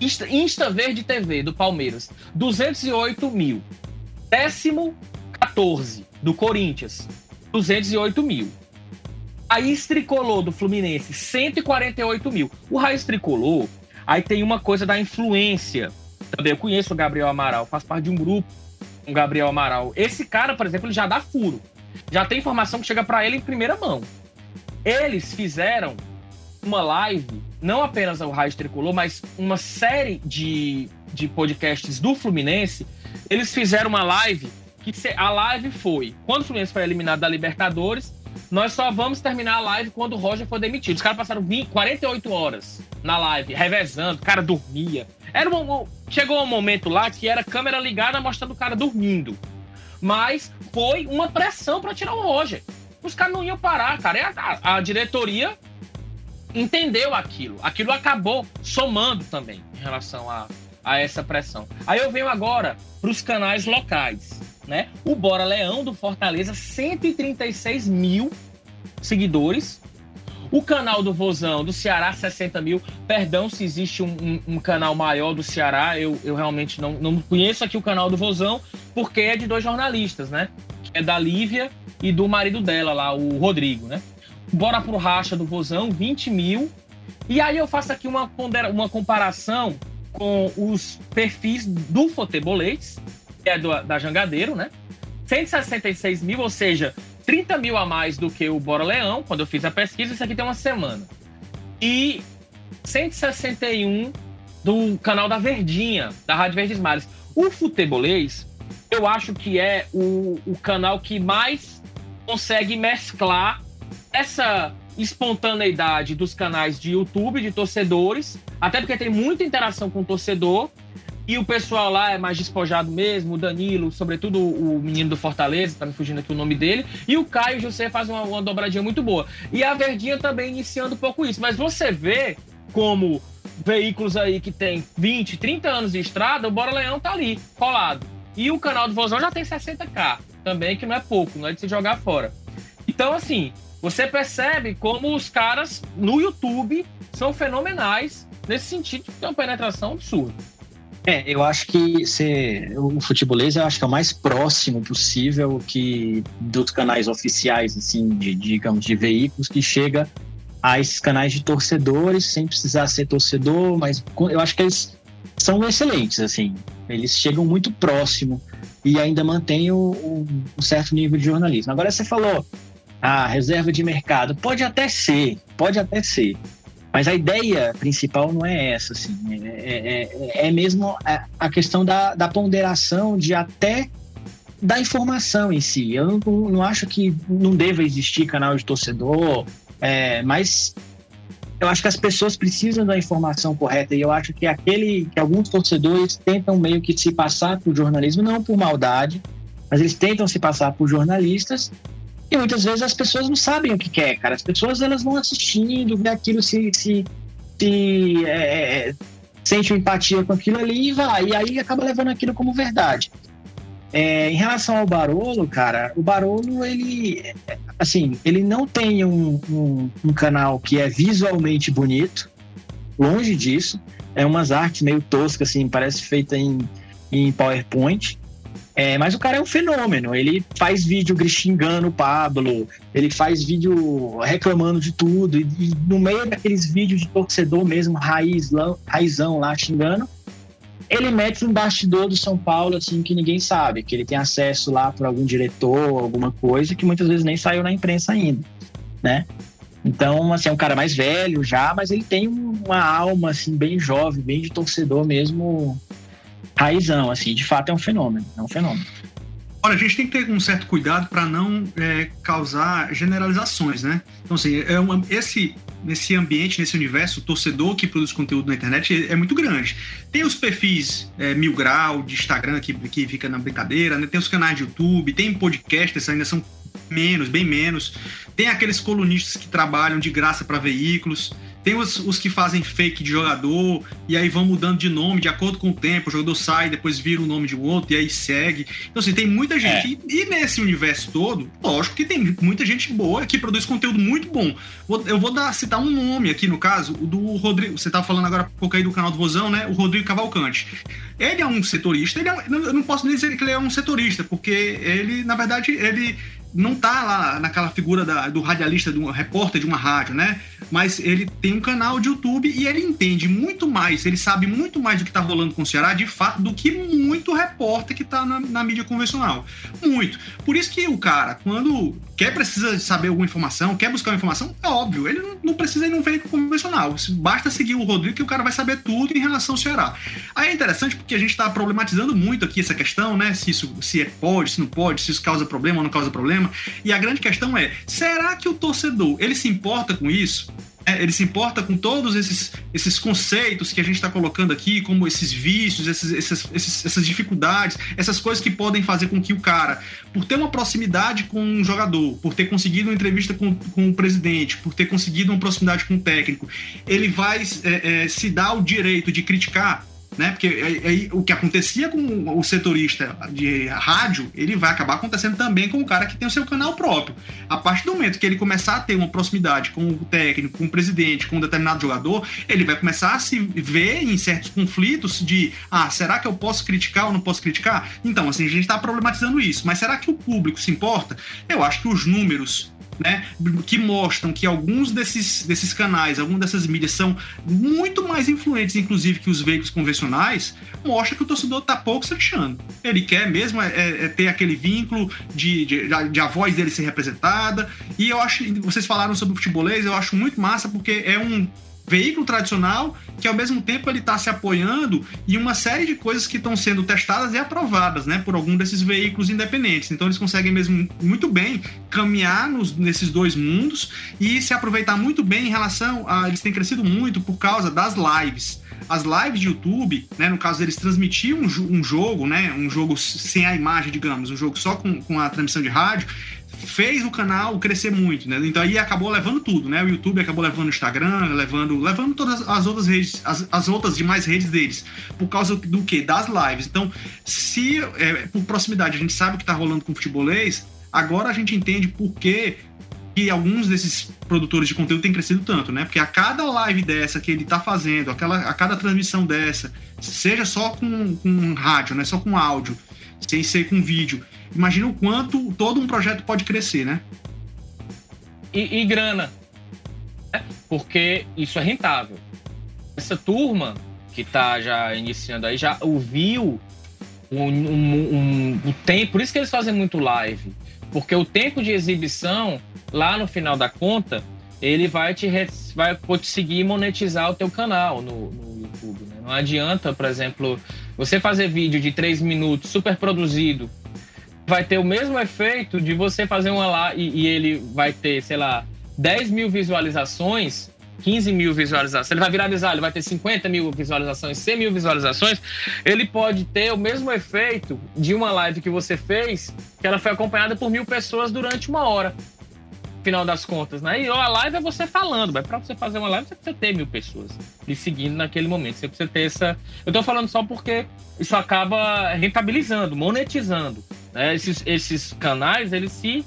Insta, Insta Verde TV do Palmeiras, 208 mil. Décimo 14 do Corinthians, 208 mil. Raiz Tricolor do Fluminense, 148 mil. O Raiz Tricolor Aí tem uma coisa da influência. Também eu conheço o Gabriel Amaral, faço parte de um grupo com o Gabriel Amaral. Esse cara, por exemplo, ele já dá furo. Já tem informação que chega para ele em primeira mão. Eles fizeram uma live, não apenas o Raiz Tricolor, mas uma série de, de podcasts do Fluminense. Eles fizeram uma live que a live foi quando o Fluminense foi eliminado da Libertadores nós só vamos terminar a live quando o Roger for demitido. Os caras passaram 20, 48 horas na live, revezando, o cara dormia. Era um, chegou um momento lá que era câmera ligada mostrando o cara dormindo. Mas foi uma pressão para tirar o Roger. Os caras não iam parar, cara. A, a, diretoria entendeu aquilo. Aquilo acabou somando também em relação a, a essa pressão. Aí eu venho agora para os canais locais né? O Bora Leão do Fortaleza, 136 mil seguidores. O canal do Vozão do Ceará, 60 mil. Perdão se existe um, um, um canal maior do Ceará, eu, eu realmente não, não conheço aqui o canal do Vozão, porque é de dois jornalistas, né? Que é da Lívia e do marido dela lá, o Rodrigo, né? Bora pro racha do Vozão, 20 mil. E aí eu faço aqui uma, uma comparação com os perfis do Futeboletes, que é do, da Jangadeiro, né? 166 mil, ou seja, 30 mil a mais do que o Bora Leão, quando eu fiz a pesquisa, isso aqui tem uma semana. E 161 do canal da Verdinha, da Rádio Verdes Mares. O Futebolês, eu acho que é o, o canal que mais consegue mesclar essa espontaneidade dos canais de YouTube, de torcedores, até porque tem muita interação com o torcedor, e o pessoal lá é mais despojado mesmo, o Danilo, sobretudo o menino do Fortaleza, tá me fugindo aqui o nome dele, e o Caio José faz uma, uma dobradinha muito boa. E a Verdinha também iniciando um pouco isso, mas você vê como veículos aí que tem 20, 30 anos de estrada, o Bora Leão tá ali, colado. E o canal do Vozão já tem 60k, também, que não é pouco, não é de se jogar fora. Então, assim, você percebe como os caras no YouTube são fenomenais nesse sentido de ter uma penetração absurda. É, eu acho que ser, o futebolês eu acho que é o mais próximo possível que dos canais oficiais, assim, de, digamos, de veículos que chega a esses canais de torcedores, sem precisar ser torcedor, mas eu acho que eles são excelentes, assim. Eles chegam muito próximo e ainda mantêm o, o, um certo nível de jornalismo. Agora você falou, a ah, reserva de mercado. Pode até ser, pode até ser. Mas a ideia principal não é essa, assim. É, é, é, é mesmo a questão da, da, ponderação de até da informação em si. Eu não, não acho que não deva existir canal de torcedor, é, mas eu acho que as pessoas precisam da informação correta e eu acho que aquele que alguns torcedores tentam meio que se passar por jornalismo não por maldade, mas eles tentam se passar por jornalistas e muitas vezes as pessoas não sabem o que quer, cara. As pessoas elas vão assistindo, vê aquilo se, se, se é, é, sente empatia com aquilo ali e vai. E aí acaba levando aquilo como verdade. É, em relação ao Barolo, cara, o Barolo, ele, assim, ele não tem um, um, um, canal que é visualmente bonito, longe disso. É umas artes meio toscas, assim, parece feita em, em PowerPoint. É, mas o cara é um fenômeno. Ele faz vídeo xingando o Pablo, ele faz vídeo reclamando de tudo. E, e no meio daqueles vídeos de torcedor mesmo, raiz, raizão lá xingando, ele mete um bastidor do São Paulo, assim, que ninguém sabe, que ele tem acesso lá por algum diretor, alguma coisa, que muitas vezes nem saiu na imprensa ainda, né? Então, assim, é um cara mais velho já, mas ele tem uma alma, assim, bem jovem, bem de torcedor mesmo, raizão, assim, de fato é um fenômeno, é um fenômeno. Olha, a gente tem que ter um certo cuidado para não é, causar generalizações, né? Então, assim, é uma, esse, nesse ambiente, nesse universo, o torcedor que produz conteúdo na internet é, muito grande. Tem os perfis é, mil grau de Instagram que, que fica na brincadeira, né? tem os canais de YouTube, tem podcasts, ainda são menos, bem menos. Tem aqueles colunistas que trabalham de graça para veículos. Tem os, os, que fazem fake de jogador e aí vão mudando de nome de acordo com o tempo. O jogador sai, depois vira o nome de um outro e aí segue. Então, assim, tem muita gente. É. E, e, nesse universo todo, lógico que tem muita gente boa que produz conteúdo muito bom. Eu vou dar, citar um nome aqui no caso, o do Rodrigo. Você tava falando agora um pouco aí do canal do Vozão, né? O Rodrigo Cavalcante. Ele é um setorista, ele é, eu não posso nem dizer que ele é um setorista, porque ele, na verdade, ele não tá lá naquela figura da, do radialista, do repórter de uma rádio, né? Mas ele tem um canal de YouTube e ele entende muito mais, ele sabe muito mais do que tá rolando com o Ceará, de fato, do que muito repórter que tá na, na mídia convencional. Muito. Por isso que o cara, quando quer precisa saber alguma informação, quer buscar uma informação, é óbvio, ele não, não precisa ir num veículo convencional. Basta seguir o Rodrigo que o cara vai saber tudo em relação ao Ceará. Aí é interessante porque a gente tá problematizando muito aqui essa questão, né? Se isso se é pode, se não pode, se isso causa problema ou não causa problema problema. E a grande questão é: será que o torcedor ele se importa com isso? É, ele se importa com todos esses, esses conceitos que a gente está colocando aqui, como esses vícios, esses, esses, esses, essas dificuldades, essas coisas que podem fazer com que o cara, por ter uma proximidade com um jogador, por ter conseguido uma entrevista com, com o presidente, por ter conseguido uma proximidade com o técnico, ele vai é, é, se dar o direito de criticar né? Porque é, é, o que acontecia com o setorista de rádio, ele vai acabar acontecendo também com o cara que tem o seu canal próprio. A partir do momento que ele começar a ter uma proximidade com o técnico, com o presidente, com um determinado jogador, ele vai começar a se ver em certos conflitos de, ah, será que eu posso criticar ou não posso criticar? Então, assim, a gente está problematizando isso. Mas será que o público se importa? Eu acho que os números né, que mostram que alguns desses, desses canais, algumas dessas mídias são muito mais influentes, inclusive, que os veículos convencionais, mostra que o torcedor está pouco se achando. Ele quer mesmo é, é, é, ter aquele vínculo de, de, de, a voz dele ser representada. E eu acho, vocês falaram sobre o futebolês, eu acho muito massa, porque é um veículo tradicional que ao mesmo tempo ele está se apoiando em uma série de coisas que estão sendo testadas e aprovadas, né, por algum desses veículos independentes. Então eles conseguem mesmo muito bem caminhar nos, nesses dois mundos e se aproveitar muito bem em relação a eles têm crescido muito por causa das lives. As lives de YouTube, né, no caso eles transmitiam um, um jogo, né, um jogo sem a imagem, digamos, um jogo só com, com a transmissão de rádio, fez o canal crescer muito, né? Então aí acabou levando tudo, né? O YouTube acabou levando o Instagram, levando, levando todas as outras redes, as, as outras demais redes deles, por causa do que? Das lives. Então, se é, por proximidade a gente sabe o que tá rolando com o futebolês, agora a gente entende por que que alguns desses produtores de conteúdo têm crescido tanto, né? Porque a cada live dessa que ele tá fazendo, aquela, a cada transmissão dessa, seja só com, com rádio, né? Só com áudio, sem ser com vídeo, imagina o quanto todo um projeto pode crescer, né? E, e grana. Né? Porque isso é rentável. Essa turma que está já iniciando aí já ouviu o um, um, um, tempo. Por isso que eles fazem muito live. Porque o tempo de exibição, lá no final da conta, ele vai te vai conseguir monetizar o teu canal no, no YouTube. Né? Não adianta, por exemplo, você fazer vídeo de três minutos super produzido vai ter o mesmo efeito de você fazer uma lá e, e, ele vai ter, sei lá, 10 mil visualizações, 15 mil visualizações. Ele vai viralizar, ele vai ter 50 mil visualizações, 100 mil visualizações. Ele pode ter o mesmo efeito de uma live que você fez, que ela foi acompanhada por mil pessoas durante uma hora. Final das contas, né? E a live é você falando, mas para você fazer uma live, você precisa ter mil pessoas lhe seguindo naquele momento. Você precisa ter essa. Eu tô falando só porque isso acaba rentabilizando, monetizando. Né? Esses, esses canais, eles se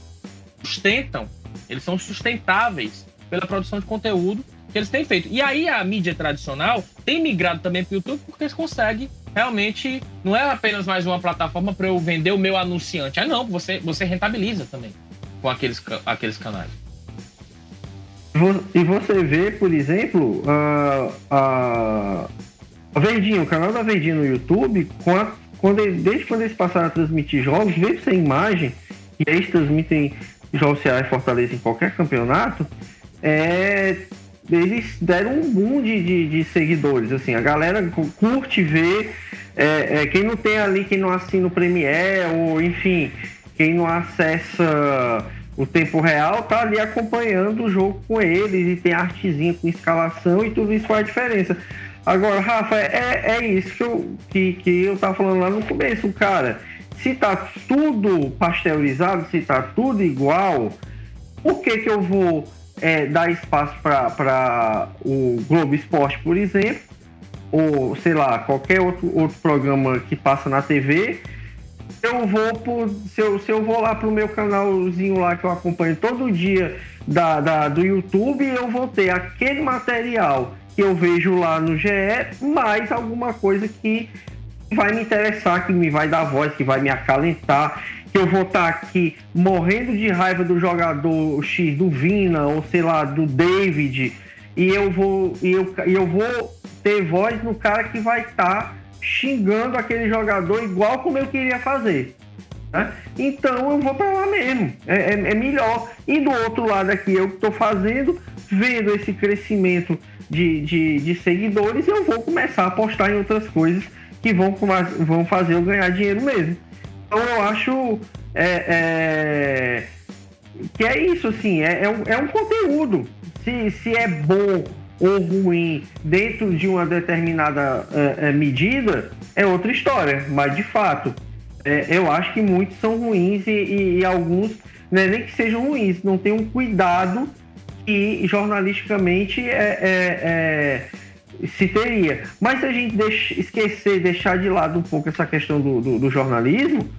sustentam, eles são sustentáveis pela produção de conteúdo que eles têm feito. E aí a mídia tradicional tem migrado também para o YouTube porque eles conseguem realmente não é apenas mais uma plataforma para eu vender o meu anunciante. Ah, não, você, você rentabiliza também com aqueles, aqueles canais. E você vê, por exemplo, a, a, a Verdinho, o canal da Verdinho no YouTube, a quando ele, desde quando eles passaram a transmitir jogos, mesmo sem imagem, e eles transmitem jogos Ceará e Fortaleza em qualquer campeonato, é, eles deram um boom de, de, de, seguidores. Assim, a galera curte ver. É, é, quem não tem ali, quem não assina o Premiere, ou enfim, quem não acessa o tempo real, tá ali acompanhando o jogo com eles e tem artezinha com escalação e tudo isso faz diferença. Agora, Rafa, é, é isso que que eu tava falando lá no começo, cara. Se tá tudo pasteurizado, se tá tudo igual, por que, que eu vou é, dar espaço para o Globo Esporte, por exemplo, ou sei lá, qualquer outro, outro programa que passa na TV? Eu vou por, se, eu, se eu vou lá pro meu canalzinho lá que eu acompanho todo dia da, da, do YouTube, eu vou ter aquele material que eu vejo lá no GE, mais alguma coisa que vai me interessar, que me vai dar voz, que vai me acalentar, que eu vou estar tá aqui morrendo de raiva do jogador X, do Vina, ou sei lá, do David, e eu vou, e eu, e eu vou ter voz no cara que vai estar tá xingando aquele jogador igual como eu queria fazer. Né? Então eu vou para lá mesmo, é, é, é melhor. E do outro lado aqui, eu estou fazendo, vendo esse crescimento de, de, de seguidores, eu vou começar a apostar em outras coisas que vão, vão fazer eu ganhar dinheiro mesmo. Então eu acho é, é, que é isso, assim, é, é, um, é um conteúdo. Se, se é bom ou ruim dentro de uma determinada é, é medida, é outra história. Mas de fato, é, eu acho que muitos são ruins e, e, e alguns, é nem que sejam ruins, não tem um cuidado e jornalisticamente é, é se teria. Mas se a gente deixa, esquecer, deixar de lado um pouco essa questão do, do, do jornalismo,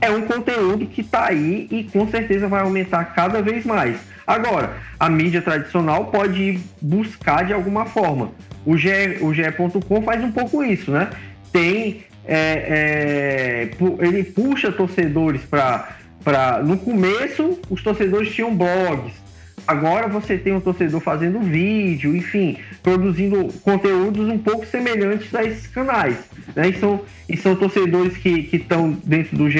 é um conteúdo que está aí e com certeza vai aumentar cada vez mais. Agora, a mídia tradicional pode buscar de alguma forma. O GE.com o GE. faz um pouco isso, né? Tem. É, é, ele puxa torcedores para. No começo, os torcedores tinham blogs Agora você tem um torcedor fazendo vídeo, enfim, produzindo conteúdos um pouco semelhantes a esses canais. Né? E, são, e são torcedores que estão dentro do GE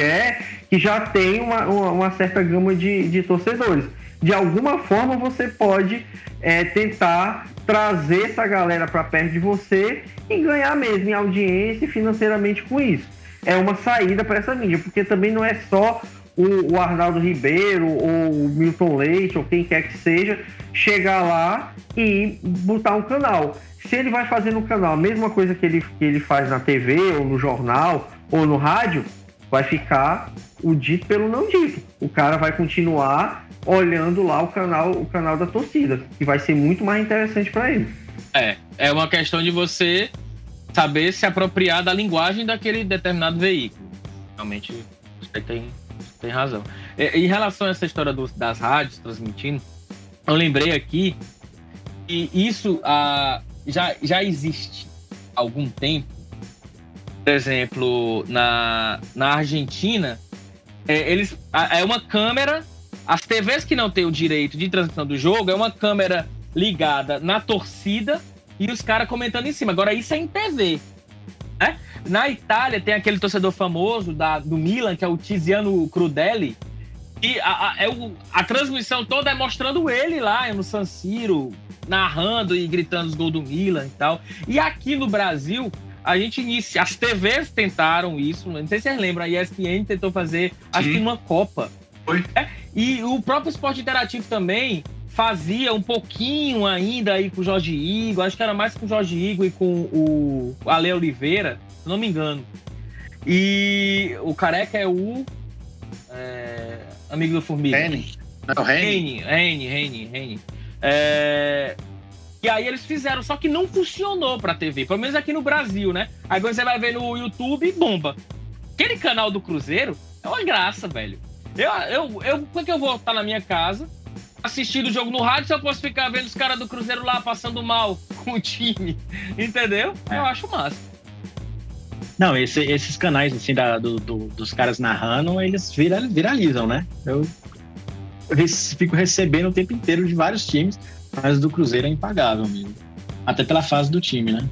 que já tem uma, uma, uma, certa gama de, de torcedores. De alguma forma você pode é, tentar trazer essa galera para perto de você e ganhar mesmo em audiência e financeiramente com isso. É uma saída para essa mídia, porque também não é só o, o Arnaldo Ribeiro ou o Milton Leite ou quem quer que seja chegar lá e botar um canal. Se ele vai fazer no canal a mesma coisa que ele, que ele faz na TV ou no jornal ou no rádio, vai ficar o dito pelo não dito. O cara vai continuar olhando lá o canal, o canal da torcida, que vai ser muito mais interessante para ele. É, é uma questão de você saber se apropriar da linguagem daquele determinado veículo. Realmente, você tem tem razão. Em relação a essa história do, das rádios transmitindo, eu lembrei aqui que isso ah, já, já existe há algum tempo. Por exemplo, na, na Argentina, é, eles, é uma câmera. As TVs que não têm o direito de transmissão do jogo é uma câmera ligada na torcida e os caras comentando em cima. Agora, isso é em TV. Né? Na Itália tem aquele torcedor famoso da, do Milan, que é o Tiziano Crudelli, e a, a, é o, a transmissão toda é mostrando ele lá no San Siro, narrando e gritando os gols do Milan e tal. E aqui no Brasil, a gente inicia. As TVs tentaram isso, não sei se vocês lembram, a ESPN tentou fazer, Sim. acho que uma Copa. Foi. É, e o próprio esporte interativo também fazia um pouquinho ainda aí com o Jorge Igor, acho que era mais com o Jorge Igor e com o Ale Oliveira, se não me engano. E o Careca é o é, amigo do Formiga. Rene. Não, Rene. Rene, Rene, Rene. É, e aí eles fizeram, só que não funcionou pra TV, pelo menos aqui no Brasil, né? Aí você vai ver no YouTube, bomba. Aquele canal do Cruzeiro é uma graça, velho. Eu, eu, eu, por que eu vou estar na minha casa, assistindo o jogo no rádio se eu posso ficar vendo os caras do Cruzeiro lá passando mal *laughs* com o time? Entendeu? Eu acho massa. Não, esse, esses canais, assim, da, do, do, dos caras narrando, eles viralizam, né? Eu fico recebendo o tempo inteiro de vários times, mas do Cruzeiro é impagável mesmo. Até pela fase do time, né?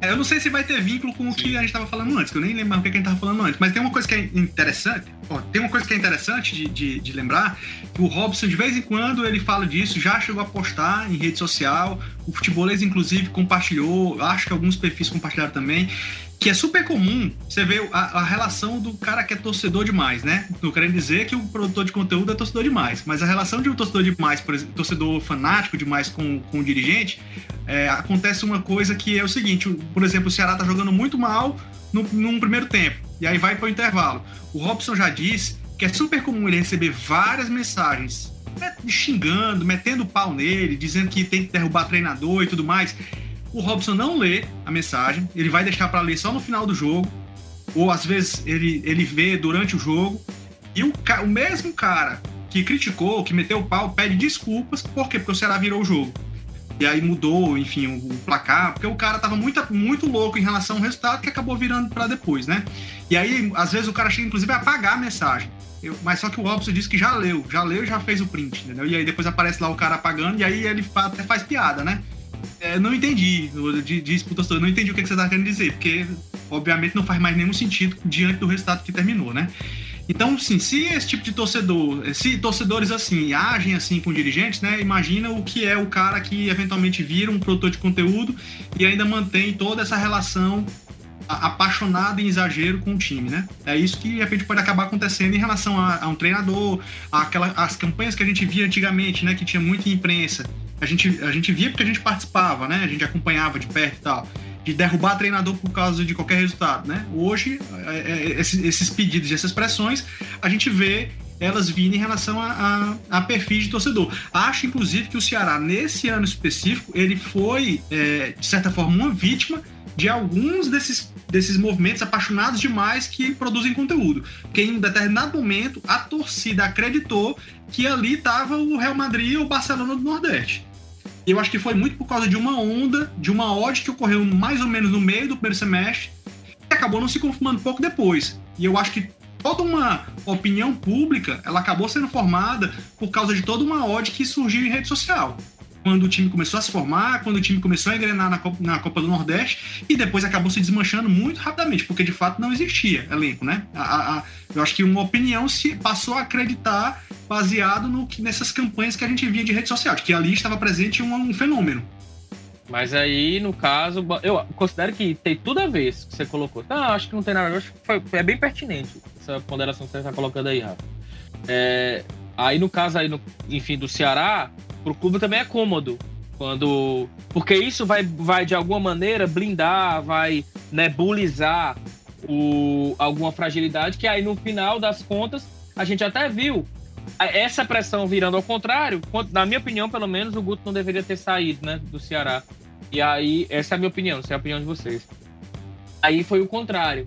É, eu não sei se vai ter vínculo com o que a gente estava falando antes, que eu nem lembro o que a gente estava falando antes, mas tem uma coisa que é interessante, ó, tem uma coisa que é interessante de, de, de, lembrar, que o Robson, de vez em quando, ele fala disso, já chegou a postar em rede social, o Futebolês, inclusive, compartilhou, acho que alguns perfis compartilharam também, que é super comum você ver a, a, relação do cara que é torcedor demais, né? Não querendo dizer que o produtor de conteúdo é torcedor demais, mas a relação de um torcedor demais, por exemplo, torcedor fanático demais com, com o dirigente, é, acontece uma coisa que é o seguinte: por exemplo, o Ceará tá jogando muito mal no, num primeiro tempo, e aí vai para o intervalo. O Robson já disse que é super comum ele receber várias mensagens xingando, metendo pau nele, dizendo que tem que derrubar treinador e tudo mais o Robson não lê a mensagem, ele vai deixar para ler só no final do jogo, ou às vezes ele, ele vê durante o jogo, e o, o mesmo cara que criticou, que meteu o pau, pede desculpas, por quê? Porque o Ceará virou o jogo. E aí mudou, enfim, o, placar, porque o cara tava muito, muito louco em relação ao resultado que acabou virando para depois, né? E aí, às vezes, o cara chega, inclusive, a apagar a mensagem. Eu, mas só que o Robson disse que já leu, já leu e já fez o print, entendeu? E aí depois aparece lá o cara apagando, e aí ele até faz piada, né? É, não entendi, pro torcedor, não entendi o que, você tá querendo dizer, porque obviamente não faz mais nenhum sentido diante do resultado que terminou, né? Então, sim, se esse tipo de torcedor, se torcedores assim agem assim com dirigentes, né? Imagina o que é o cara que eventualmente vira um produtor de conteúdo e ainda mantém toda essa relação apaixonada em exagero com o time, né? É isso que de repente pode acabar acontecendo em relação a, a um treinador, aquela, as campanhas que a gente via antigamente, né? Que tinha muita imprensa a gente, a gente via porque a gente participava, né? A gente acompanhava de perto e tal. De derrubar treinador por causa de qualquer resultado, né? Hoje, é, é, esses, pedidos e essas pressões, a gente vê elas virem em relação a, a, a perfis de torcedor. Acho, inclusive, que o Ceará, nesse ano específico, ele foi, é, de certa forma, uma vítima de alguns desses, desses movimentos apaixonados demais que produzem conteúdo. Porque em determinado momento a torcida acreditou que ali estava o Real Madrid ou o Barcelona do Nordeste. E eu acho que foi muito por causa de uma onda, de uma odd que ocorreu mais ou menos no meio do primeiro semestre e acabou não se confirmando pouco depois. E eu acho que toda uma opinião pública ela acabou sendo formada por causa de toda uma odd que surgiu em rede social quando o time começou a se formar, quando o time começou a engrenar na Copa, na Copa do Nordeste e depois acabou se desmanchando muito rapidamente, porque de fato não existia elenco, né? A, a, eu acho que uma opinião se passou a acreditar baseado no que nessas campanhas que a gente via de rede social, de que ali estava presente um, um fenômeno. Mas aí, no caso, eu considero que tem tudo a ver que você colocou. Tá, acho que não tem nada a ver, acho que foi, é bem pertinente essa ponderação que você está colocando aí, Rafa. É, aí, no caso, aí, no, enfim, do Ceará, pro clube também é cômodo. Quando. Porque isso vai, vai de alguma maneira blindar, vai nebulizar o, alguma fragilidade, que aí no final das contas a gente até viu essa pressão virando ao contrário. Na minha opinião, pelo menos, o Guto não deveria ter saído né, do Ceará. E aí, essa é a minha opinião, essa é a opinião de vocês. Aí foi o contrário.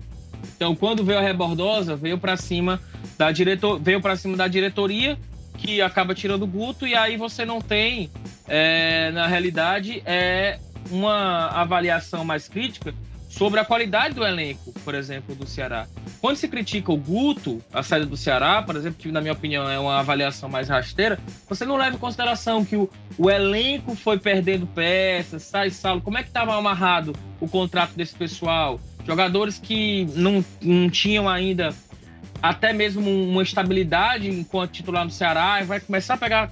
Então, quando veio a Rebordosa, veio para cima da diretor, veio para cima da diretoria que acaba tirando o Guto e aí você não tem, é, na realidade, é uma avaliação mais crítica sobre a qualidade do elenco, por exemplo, do Ceará. Quando se critica o Guto, a saída do Ceará, por exemplo, que na minha opinião é uma avaliação mais rasteira, você não leva em consideração que o, o elenco foi perdendo peças, sai salo, como é que estava amarrado o contrato desse pessoal? Jogadores que não, não tinham ainda até mesmo uma estabilidade enquanto titular no Ceará, e vai começar a pegar,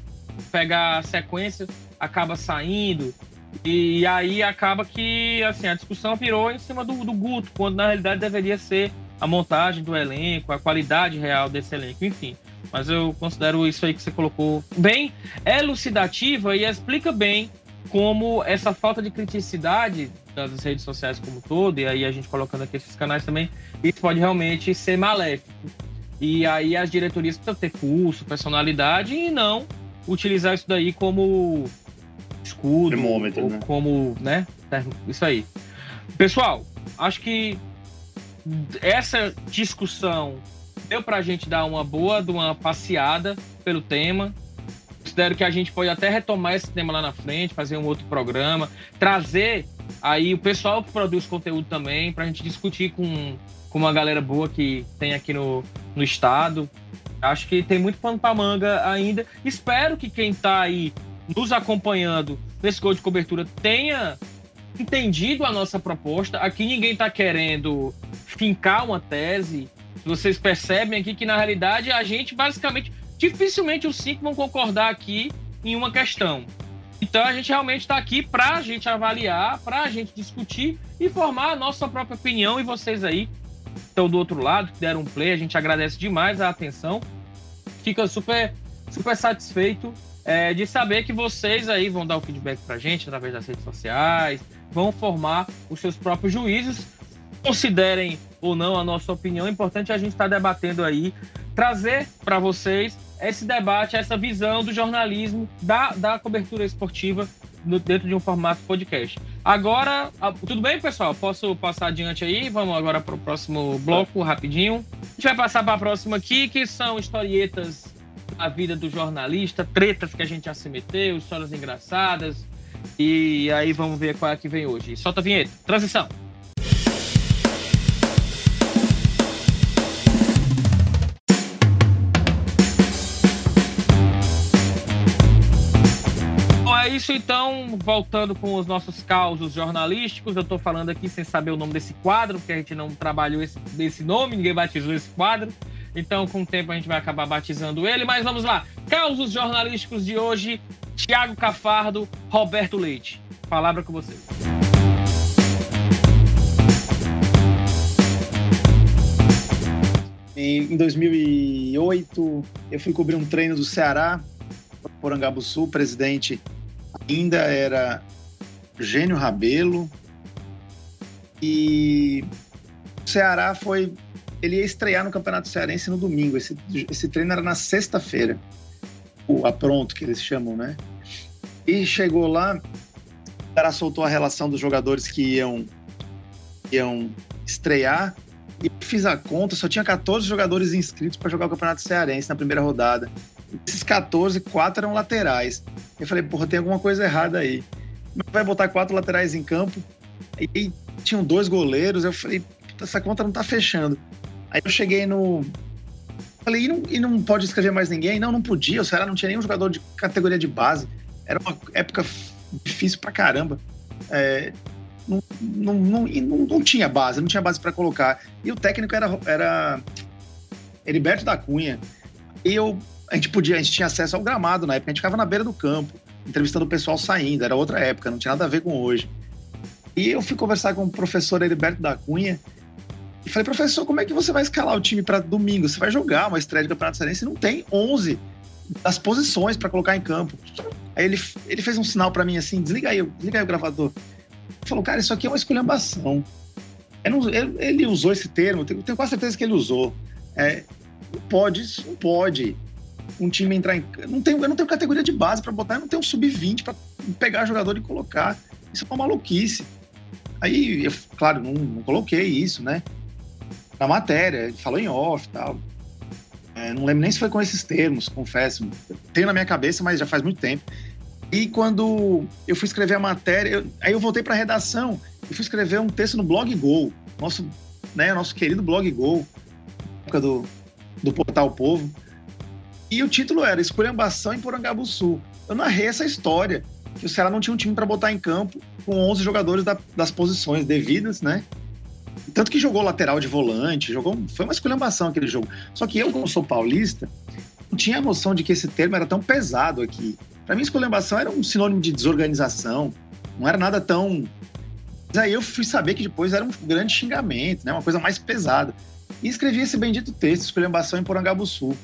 pegar sequência, acaba saindo. E, aí acaba que assim, a discussão virou em cima do, do Guto, quando na realidade deveria ser a montagem do elenco, a qualidade real desse elenco, enfim. Mas eu considero isso aí que você colocou bem elucidativa e explica bem como essa falta de criticidade das redes sociais como um todo, e aí a gente colocando aqui esses canais também, isso pode realmente ser maléfico. E aí as diretorias precisam ter curso, personalidade e não utilizar isso daí como escudo, Termômetro, ou né? como, né? Isso aí. Pessoal, acho que essa discussão deu para a gente dar uma boa, uma passeada pelo tema. Considero que a gente pode até retomar esse tema lá na frente, fazer um outro programa, trazer aí o pessoal que produz conteúdo também, para a gente discutir com, com uma galera boa que tem aqui no, no estado. Acho que tem muito pano para manga ainda. Espero que quem está aí nos acompanhando nesse gol de cobertura tenha entendido a nossa proposta. Aqui ninguém está querendo fincar uma tese. Vocês percebem aqui que, na realidade, a gente basicamente, dificilmente os cinco vão concordar aqui em uma questão. Então a gente realmente está aqui para a gente avaliar, para a gente discutir e formar a nossa própria opinião. E vocês aí estão do outro lado, que deram um play, a gente agradece demais a atenção. Fica super, super satisfeito é, de saber que vocês aí vão dar o feedback para a gente através das redes sociais, vão formar os seus próprios juízos. Considerem ou não a nossa opinião, é importante a gente estar tá debatendo aí, trazer para vocês esse debate, essa visão do jornalismo, da, da cobertura esportiva dentro de um formato podcast. Agora, tudo bem, pessoal? Posso passar adiante aí? Vamos agora para o próximo bloco, rapidinho. A gente vai passar para a próxima aqui, que são historietas da vida do jornalista, tretas que a gente já se meteu, histórias engraçadas. E aí vamos ver qual é que vem hoje. Solta a vinheta. Transição. Isso, então, voltando com os nossos causos jornalísticos, eu estou falando aqui sem saber o nome desse quadro, porque a gente não trabalhou esse, esse nome, ninguém batizou esse quadro. Então, com o tempo, a gente vai acabar batizando ele. Mas vamos lá. Causos jornalísticos de hoje: Tiago Cafardo, Roberto Leite. Palavra com vocês. Em 2008, eu fui cobrir um treino do Ceará, Porangabuçu, presidente ainda era Gênio Rabelo. E o Ceará foi ele ia estrear no Campeonato Cearense no domingo. Esse, esse treino era na sexta-feira. O apronto, que eles chamam, né? E chegou lá, o cara soltou a relação dos jogadores que iam, iam estrear. E fiz a conta, só tinha 14 jogadores inscritos para jogar o Campeonato Cearense na primeira rodada. Esses 14, quatro eram laterais. Eu falei, porra, tem alguma coisa errada aí. Vai botar quatro laterais em campo. E tinham dois goleiros. Eu falei, essa conta não tá fechando. Aí eu cheguei no. Falei, e não, e não pode escrever mais ninguém? Não, não podia. O Ceará não tinha nenhum jogador de categoria de base. Era uma época difícil pra caramba. É, não, não, não, não, não, tinha base, não tinha base para colocar. E o técnico era, era Heriberto da Cunha. E eu, a gente podia, a gente tinha acesso ao gramado na época, a gente ficava na beira do campo, entrevistando o pessoal saindo, era outra época, não tinha nada a ver com hoje. E eu fui conversar com o professor Heriberto da Cunha e falei, professor, como é que você vai escalar o time para domingo? Você vai jogar uma estreia de Campeonato Cearense e não tem 11 das posições para colocar em campo. Aí ele, ele fez um sinal para mim assim: desliga aí, desliga aí o gravador. Ele falou, cara, isso aqui é uma esculhambação. Ele, ele, usou esse termo, tenho, tenho quase certeza que ele usou. É, não pode, não pode um time entrar em. Não tem, eu não tenho categoria de base para botar, eu não tenho um sub-20 para pegar jogador e colocar. Isso é uma maluquice. Aí, eu, claro, não, não coloquei isso, né? na matéria, falou em off e tal. É, não lembro nem se foi com esses termos, confesso. Tenho na minha cabeça, mas já faz muito tempo. E quando eu fui escrever a matéria, eu, aí eu voltei para a redação e fui escrever um texto no Blog Go, nosso, né, nosso querido Blog Go, época do, do Portal Povo. E o título era Esculhambação em Porangabuçu. Eu narrei essa história, que o Ceará não tinha um time para botar em campo com 11 jogadores da, das posições devidas, né? Tanto que jogou lateral de volante, jogou. Foi uma esculhambação aquele jogo. Só que eu, como sou paulista, não tinha a noção de que esse termo era tão pesado aqui. Para mim, esculhambação era um sinônimo de desorganização, não era nada tão. Mas aí eu fui saber que depois era um grande xingamento, né? uma coisa mais pesada. E escrevi esse bendito texto, Esculhambação em Porangabuçu.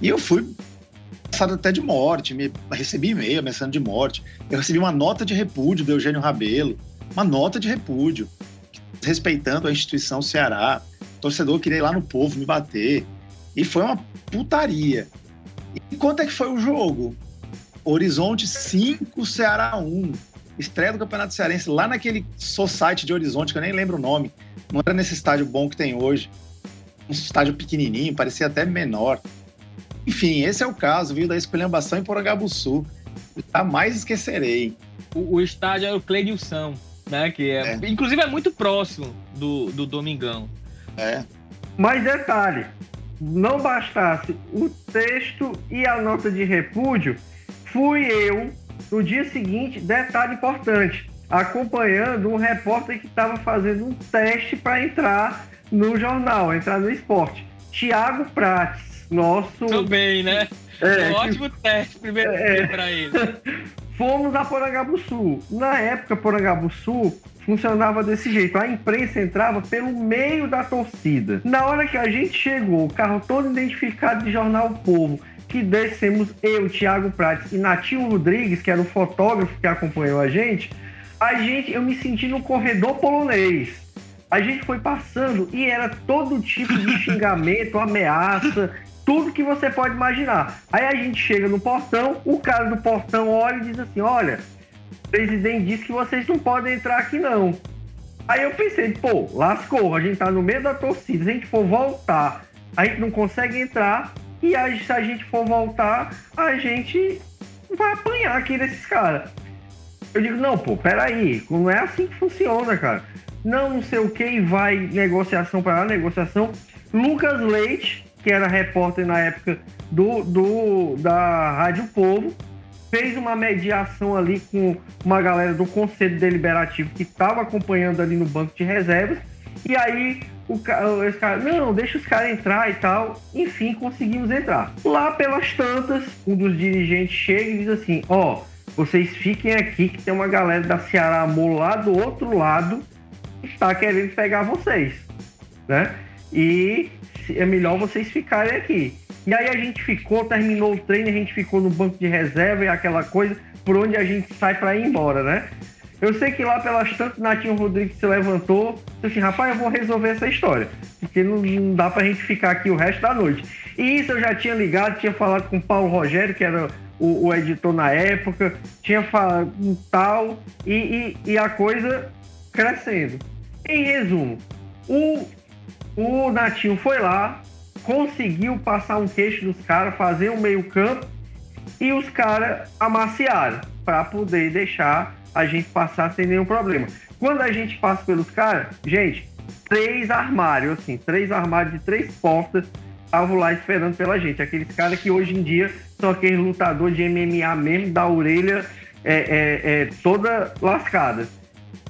E eu fui passado até de morte, me recebi e-mail ameaçando de morte. Eu recebi uma nota de repúdio do Eugênio Rabelo, uma nota de repúdio respeitando a instituição Ceará. O torcedor queria ir lá no povo me bater. E foi uma putaria. E quanto é que foi o jogo? Horizonte 5, Ceará 1. Estreia do Campeonato Cearense lá naquele society de Horizonte, que eu nem lembro o nome. Não era nesse estádio bom que tem hoje. Um estádio pequenininho, parecia até menor. Enfim, esse é o caso, viu, da esculhambação em Porangabuçu. Jamais esquecerei. O, o estádio é o Cleidilson né? Que é, é. Inclusive é muito próximo do, do Domingão. É. Mas detalhe, não bastasse o texto e a nota de repúdio, fui eu, no dia seguinte, detalhe importante, acompanhando um repórter que estava fazendo um teste para entrar no jornal, entrar no esporte. Tiago Prates, nosso. Também, né? É, um ótimo teste, primeiro é, para ele. *laughs* Fomos a Porangabuçu. Na época, Porangabuçu funcionava desse jeito. A imprensa entrava pelo meio da torcida. Na hora que a gente chegou, o carro todo identificado de Jornal Povo, que descemos eu, Thiago Prates e Natinho Rodrigues, que era o fotógrafo que acompanhou a gente, a gente, eu me senti no corredor polonês. A gente foi passando e era todo tipo de *laughs* xingamento, ameaça, tudo que você pode imaginar. Aí a gente chega no portão, o cara do portão olha e diz assim: Olha, o presidente disse que vocês não podem entrar aqui não. Aí eu pensei, pô, lascou, a gente tá no meio da torcida, se a gente for voltar, a gente não consegue entrar, e a, se a gente for voltar, a gente vai apanhar aqui desses caras. Eu digo, não, pô, peraí, não é assim que funciona, cara. Não, não sei o que, e vai negociação para lá, negociação. Lucas Leite, que era repórter na época do, do da Rádio Povo, fez uma mediação ali com uma galera do Conselho Deliberativo que estava acompanhando ali no banco de reservas. E aí o esse cara, não, deixa os caras entrar e tal. Enfim, conseguimos entrar. Lá pelas tantas, um dos dirigentes chega e diz assim: Ó, vocês fiquem aqui que tem uma galera da Ceará Amor lá do outro lado que está querendo pegar vocês, né? E é melhor vocês ficarem aqui. E aí a gente ficou, terminou o treino, a gente ficou no banco de reserva e aquela coisa por onde a gente sai para ir embora, né? Eu sei que lá pelas tantas, Natinho Rodrigues se levantou, assim, rapaz, eu vou resolver essa história, porque não, não dá pra gente ficar aqui o resto da noite. E isso eu já tinha ligado, tinha falado com o Paulo Rogério, que era o, o editor na época, tinha falado um tal, e, e, e, a coisa crescendo. Em resumo, o, o Natinho foi lá, conseguiu passar um queixo dos caras, fazer um meio campo, e os caras amaciaram para poder deixar a gente passar sem nenhum problema. Quando a gente passa pelos caras, gente, três armários, assim, três armários de três portas estavam lá esperando pela gente. Aqueles caras que hoje em dia são aqueles lutadores de MMA mesmo, da orelha é, é, é, toda lascada.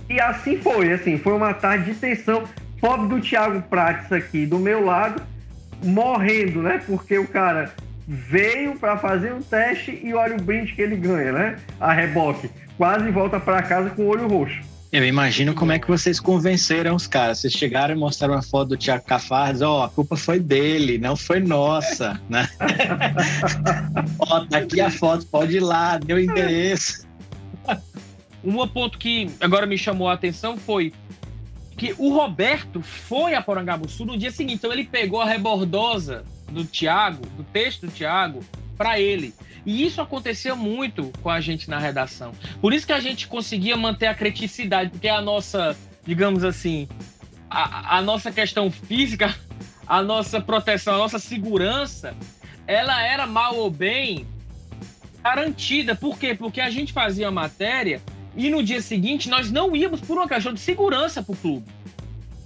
E assim foi, assim, foi uma tarde de tensão. Pobre do Thiago Prates aqui do meu lado, morrendo, né? Porque o cara veio para fazer um teste e olha o brinde que ele ganha, né? A reboque. Quase volta para casa com o olho roxo. Eu imagino como é que vocês convenceram os caras. Vocês chegaram e mostraram uma foto do Thiago Cafardes, ó, oh, a culpa foi dele, não foi nossa, né? *laughs* ó, tá aqui a foto, pode ir lá, deu endereço. Um ponto que agora me chamou a atenção foi que o Roberto foi a Porangabuçu no dia seguinte. Então ele pegou a rebordosa do Tiago, do texto do Tiago, para ele. E isso aconteceu muito com a gente na redação. Por isso que a gente conseguia manter a criticidade, porque a nossa, digamos assim, a, a nossa questão física, a nossa proteção, a nossa segurança, ela era mal ou bem garantida. Por quê? Porque a gente fazia a matéria e no dia seguinte nós não íamos por uma questão de segurança para o clube.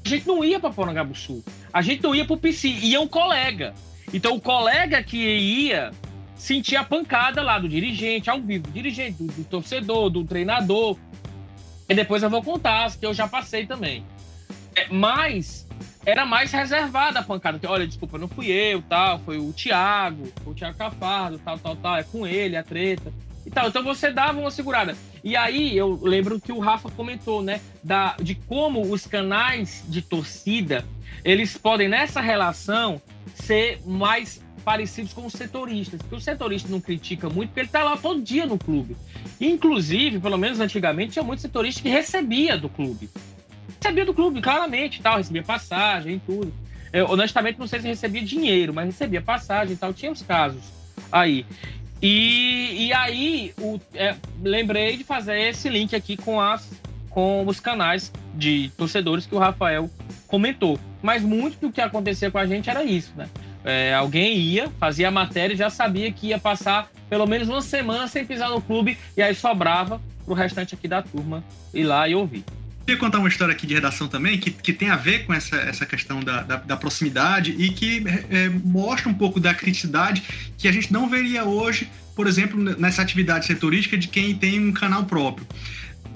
A gente não ia para Porangabuçu. A gente não ia para o PC, ia um colega. Então o colega que ia sentia a pancada lá do dirigente, ao vivo, do dirigente, do, do torcedor, do treinador. E depois eu vou contar as que eu já passei também. É, mas era mais reservada a pancada. Olha, desculpa, não fui eu, tal, foi o Thiago, foi o Thiago Cafardo, tal, tal, tal, é com ele a treta e tal. Então você dava uma segurada. E aí eu lembro que o Rafa comentou, né, da, de como os canais de torcida, eles podem nessa relação ser mais parecidos com os setoristas, porque o setorista não critica muito, porque ele está lá todo dia no clube. Inclusive, pelo menos antigamente, tinha muito setorista que recebia do clube. Recebia do clube, claramente, tal, recebia passagem e tudo. Eu, honestamente, não sei se recebia dinheiro, mas recebia passagem e tal, tinha os casos aí. E, e aí, o, é, lembrei de fazer esse link aqui com, as, com os canais de torcedores que o Rafael comentou. Mas muito do que acontecia com a gente era isso, né? É, alguém ia, fazia a matéria e já sabia que ia passar pelo menos uma semana sem pisar no clube, e aí sobrava pro restante aqui da turma ir lá e ouvir. Queria contar uma história aqui de redação também, que, que tem a ver com essa, essa questão da, da, da proximidade e que é, mostra um pouco da criticidade que a gente não veria hoje, por exemplo, nessa atividade setorística de quem tem um canal próprio.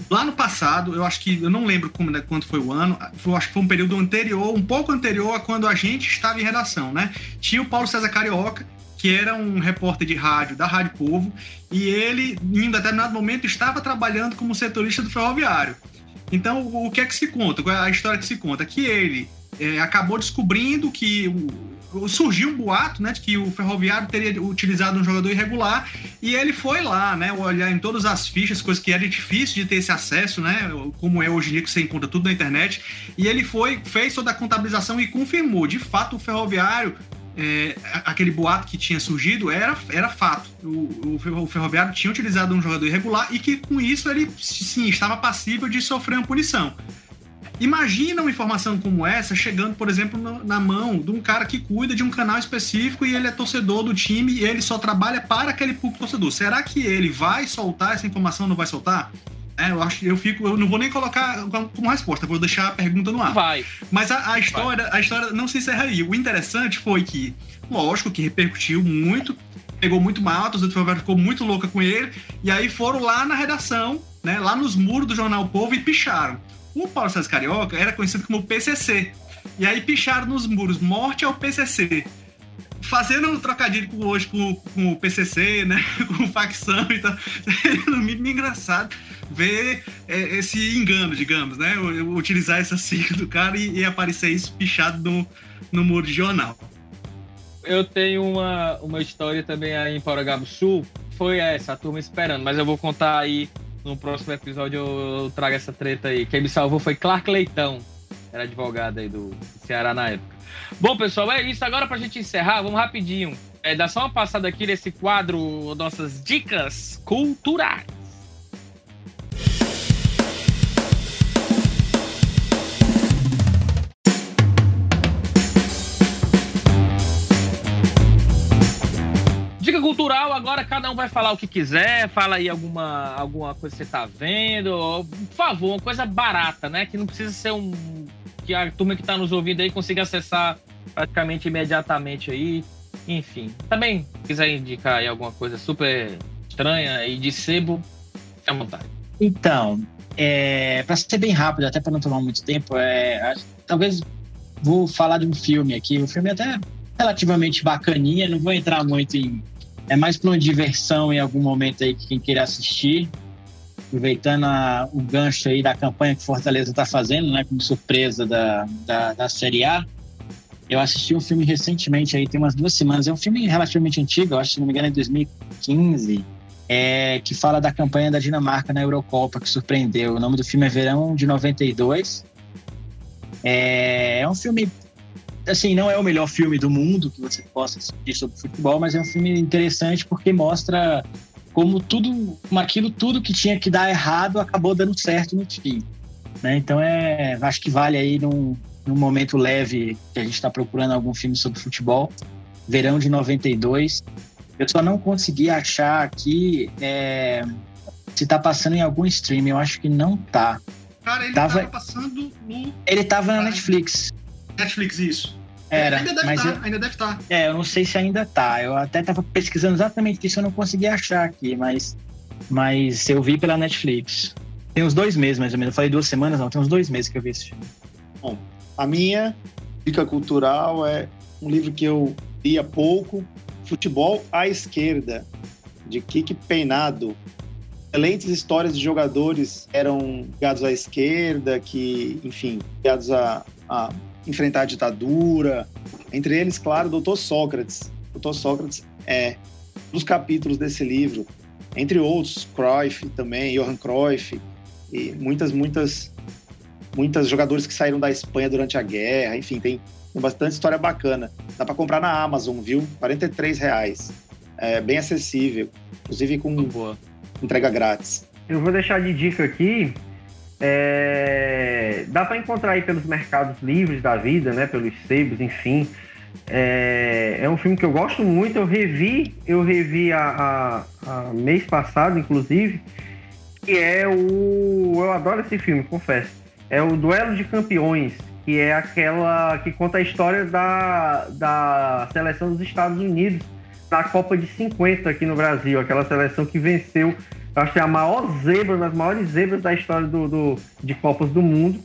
Lá no passado, eu acho que, eu não lembro como, né, quanto foi o ano, eu acho que foi um período anterior, um pouco anterior a quando a gente estava em redação, né? Tinha o Paulo César Carioca, que era um repórter de rádio da Rádio Povo, e ele, em determinado momento, estava trabalhando como setorista do ferroviário. Então, o que é que se conta? Qual é a história que se conta? Que ele é, acabou descobrindo que surgiu um boato, né, de que o Ferroviário teria utilizado um jogador irregular e ele foi lá, né, olhar em todas as fichas, coisas que era difícil de ter esse acesso, né, como é hoje em dia que você encontra tudo na internet, e ele foi, fez toda a contabilização e confirmou, de fato o Ferroviário é, aquele boato que tinha surgido era, era fato. O, o, Ferroviário tinha utilizado um jogador irregular e que com isso ele sim estava passível de sofrer uma punição. Imagina uma informação como essa chegando, por exemplo, na mão de um cara que cuida de um canal específico e ele é torcedor do time e ele só trabalha para aquele público torcedor. Será que ele vai soltar essa informação ou não vai soltar? É, eu acho eu fico, eu não vou nem colocar como resposta, vou deixar a pergunta no ar. Vai. Mas a, a história, vai. a história não se encerra aí. O interessante foi que, lógico, que repercutiu muito, pegou muito mal, a torcida ficou muito louca com ele, e aí foram lá na redação, né, lá nos muros do jornal Povo e picharam. O Paulo César Carioca era conhecido como PCC. E aí picharam nos muros, morte ao PCC. Fazendo um trocadilho com, hoje com, com o PCC, né? *laughs* Com facção e tal. *laughs* É muito engraçado ver é, esse engano, digamos, né? Utilizar essa sigla do cara e, e aparecer isso pichado no, no muro de jornal. Eu tenho uma, uma história também aí em Sul. Foi essa, a turma esperando, mas eu vou contar aí no próximo episódio eu trago essa treta aí. Quem me salvou foi Clark Leitão, era advogado aí do Ceará na época. Bom, pessoal, é isso. Agora pra gente encerrar, vamos rapidinho. É, dá só uma passada aqui nesse quadro, nossas dicas culturais. Dica cultural, agora cada um vai falar o que quiser, fala aí alguma, alguma coisa que você tá vendo. Por favor, uma coisa barata, né? Que não precisa ser um. Que a turma que tá nos ouvindo aí consiga acessar praticamente imediatamente aí. Enfim. Também, se quiser indicar aí alguma coisa super estranha e de sebo, fique à vontade. Então, é, para ser bem rápido, até para não tomar muito tempo, é, talvez vou falar de um filme aqui. O filme é até relativamente bacaninha, não vou entrar muito em é mais para uma diversão em algum momento aí que quem queira assistir. Aproveitando a, o gancho aí da campanha que Fortaleza está fazendo, né, como surpresa da, da, da, Série A. Eu assisti um filme recentemente aí, tem umas duas semanas. É um filme relativamente antigo, eu acho, se não me engano, é 2015, é, que fala da campanha da Dinamarca na Eurocopa, que surpreendeu. O nome do filme é Verão de 92. É, é um filme assim, não é o melhor filme do mundo que você possa assistir sobre futebol, mas é um filme interessante porque mostra como tudo, como aquilo tudo que tinha que dar errado acabou dando certo no fim. Né? Então é, acho que vale aí num, num momento leve que a gente está procurando algum filme sobre futebol. Verão de 92. Eu só não consegui achar aqui é, se está passando em algum stream. Eu acho que não tá. Cara, ele tava, tava passando no. Ele tava na Netflix. Netflix, isso. Era, ainda deve mas tá, ainda deve estar. Tá. É, eu não sei se ainda tá. Eu até tava pesquisando exatamente isso, eu não consegui achar aqui, mas, mas eu vi pela Netflix. Tem uns dois meses, mais ou menos. Eu falei duas semanas, não, tem uns dois meses que eu vi esse filme. Bom, a minha dica cultural é um livro que eu li há pouco, Futebol à Esquerda, de Kiki Peinado. Excelentes histórias de jogadores eram ligados à esquerda, que, enfim, ligados a, a enfrentar a ditadura. Entre eles, claro, o Doutor Sócrates. O Doutor Sócrates é um dos capítulos desse livro, entre outros, Cruyff também, Johan Cruyff, e muitas, muitas, muitas jogadores que saíram da Espanha durante a guerra, enfim, tem, tem bastante história bacana. Dá para comprar na Amazon, viu? R$ reais. É bem acessível, inclusive com Boa. entrega grátis. Eu vou deixar de dica aqui é, dá para encontrar aí pelos mercados livres da vida, né? Pelos sebos, enfim. É, é, um filme que eu gosto muito. Eu revi, eu revi a, a, a, mês passado, inclusive. Que é o, eu adoro esse filme, confesso. É o Duelo de Campeões, que é aquela que conta a história da, da seleção dos Estados Unidos na Copa de 50 aqui no Brasil, aquela seleção que venceu eu acho que é a maior zebra, uma das maiores zebras da história do, do de Copas do Mundo,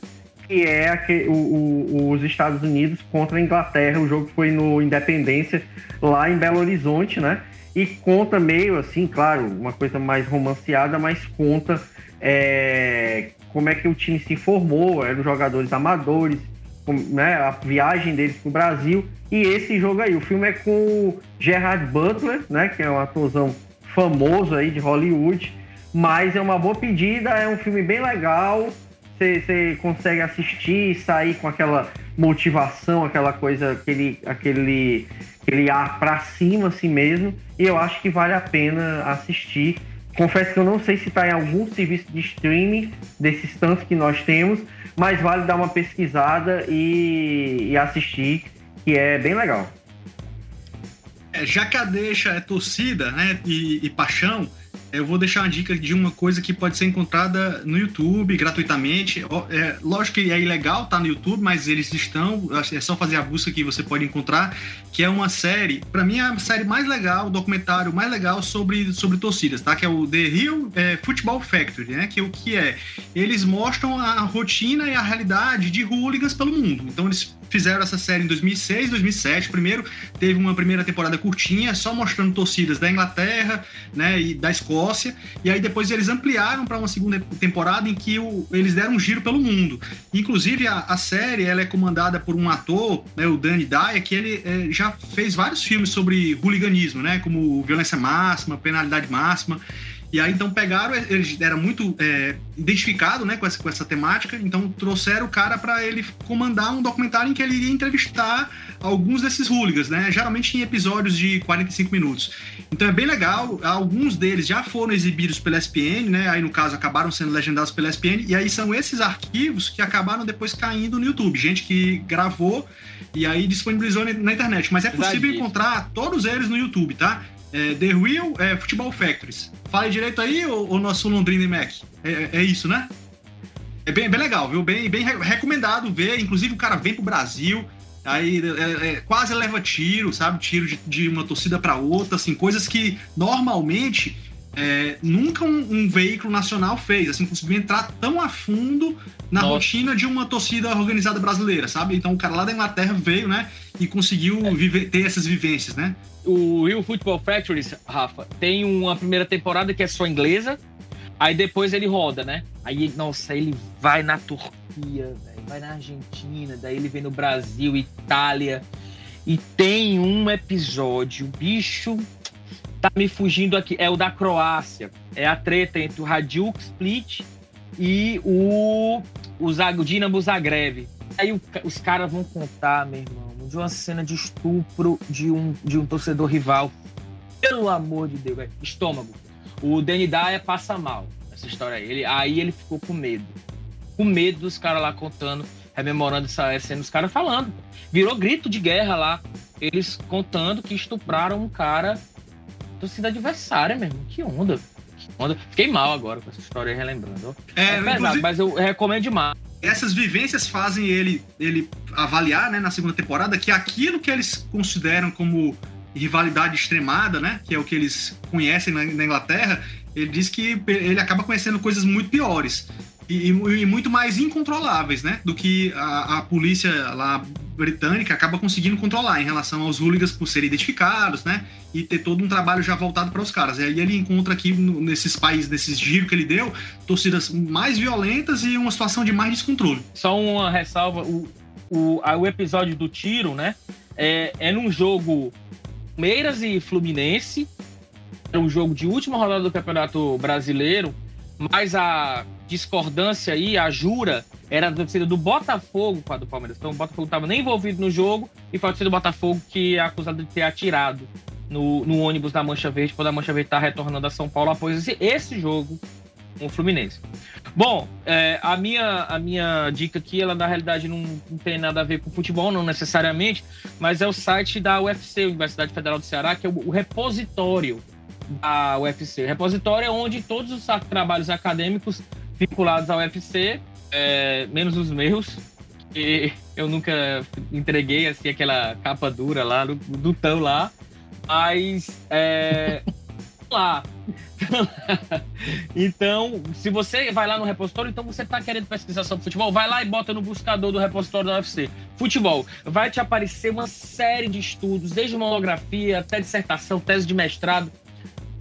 que é a, o, o, os Estados Unidos contra a Inglaterra. O jogo foi no Independência, lá em Belo Horizonte, né? E conta meio assim, claro, uma coisa mais romanceada, mas conta é, como é que o time se formou, eram jogadores amadores, né, a viagem deles para o Brasil. E esse jogo aí, o filme é com o Gerard Butler, né, que é um atorzão famoso aí de Hollywood. Mas é uma boa pedida, é um filme bem legal. Você consegue assistir e sair com aquela motivação, aquela coisa, aquele, aquele, aquele ar pra cima assim mesmo. E eu acho que vale a pena assistir. Confesso que eu não sei se está em algum serviço de streaming desses tantos que nós temos, mas vale dar uma pesquisada e, e assistir, que é bem legal. É, já que a deixa é torcida né, e, e paixão, eu vou deixar uma dica de uma coisa que pode ser encontrada no YouTube gratuitamente. É, lógico que é ilegal tá no YouTube, mas eles estão. É só fazer a busca que você pode encontrar. Que é uma série, para mim é a série mais legal, o documentário mais legal sobre, sobre torcidas, tá? Que é o The Real é, Football Factory, né? Que é o que é? Eles mostram a rotina e a realidade de hooligans pelo mundo. Então eles fizeram essa série em 2006, 2007. Primeiro teve uma primeira temporada curtinha, só mostrando torcidas da Inglaterra, né, e da Escócia. E aí depois eles ampliaram para uma segunda temporada em que o, eles deram um giro pelo mundo. Inclusive a, a, série ela é comandada por um ator, né, o Danny Dyer, que ele é, já fez vários filmes sobre hooliganismo, né, como violência máxima, penalidade máxima. E aí então pegaram, ele era muito é, identificado né, com, essa, com essa temática, então trouxeram o cara para ele comandar um documentário em que ele iria entrevistar alguns desses hooligans, né? Geralmente em episódios de 45 minutos. Então é bem legal, alguns deles já foram exibidos pela SPN, né? Aí no caso acabaram sendo legendados pela SPN, e aí são esses arquivos que acabaram depois caindo no YouTube. Gente que gravou e aí disponibilizou na internet. Mas é possível encontrar todos eles no YouTube, tá? É, The Real é, Football Factories. Fale direito aí, o, nosso Londrina e Mac? É, é, é, isso, né? É bem, bem legal, viu? Bem, bem recomendado ver. Inclusive, o cara vem pro Brasil, aí é, é, quase leva tiro, sabe? Tiro de, de uma torcida para outra, assim, coisas que normalmente é, nunca um, um, veículo nacional fez, assim, conseguiu entrar tão a fundo na Nossa. rotina de uma torcida organizada brasileira, sabe? Então o cara lá da Inglaterra veio, né, e conseguiu é. viver, ter essas vivências, né? O Rio Football Factories, Rafa, tem uma primeira temporada que é só inglesa, aí depois ele roda, né? Aí, nossa, ele vai na Turquia, vai na Argentina, daí ele vem no Brasil, Itália, e tem um episódio, bicho, tá me fugindo aqui, é o da Croácia. É a treta entre o Radjuk Split e o, o, o Dinamo Zagreb. Aí o, os caras vão contar, meu irmão, de uma cena de estupro de um, de um torcedor rival. Pelo amor de Deus, estômago. O Danny Dyer passa mal essa história aí. Ele, aí ele ficou com medo. Com medo dos caras lá contando, rememorando essa cena, os caras falando. Virou grito de guerra lá. Eles contando que estupraram um cara torcida adversária mesmo. Que onda. Que onda. Fiquei mal agora com essa história relembrando. É, é pesado, mas eu recomendo demais. Essas vivências fazem ele, ele avaliar, né, na segunda temporada, que aquilo que eles consideram como rivalidade extremada, né, que é o que eles conhecem na, na Inglaterra, ele diz que ele acaba conhecendo coisas muito piores e, e, muito mais incontroláveis, né? Do que a, a, polícia lá britânica acaba conseguindo controlar em relação aos hooligans por serem identificados, né? E ter todo um trabalho já voltado para os caras. E aí ele encontra aqui nesses países, nesses giros que ele deu, torcidas mais violentas e uma situação de mais descontrole. Só uma ressalva: o, o, o episódio do tiro, né? É, é num jogo Meiras e Fluminense. É um jogo de última rodada do Campeonato Brasileiro, mas a discordância aí, a jura, era da torcida do Botafogo com a do Palmeiras. Então o Botafogo estava nem envolvido no jogo e foi a torcida do Botafogo que é acusado de ter atirado no, no ônibus da Mancha Verde quando a Mancha Verde está retornando a São Paulo após esse, esse jogo com o Fluminense. Bom, é, a, minha, a minha dica aqui, ela na realidade não, não, tem nada a ver com futebol, não necessariamente, mas é o site da UFC, Universidade Federal do Ceará, que é o, o repositório da UFC. O repositório é onde todos os trabalhos acadêmicos vinculados ao UFC, é, menos os meus, que eu nunca entreguei assim aquela capa dura lá do, do tão lá, mas é, *laughs* lá. *laughs* então, se você vai lá no repositório, então você está querendo pesquisar sobre futebol, vai lá e bota no buscador do repositório da UFC. Futebol. Vai te aparecer uma série de estudos, desde monografia até dissertação, tese de mestrado,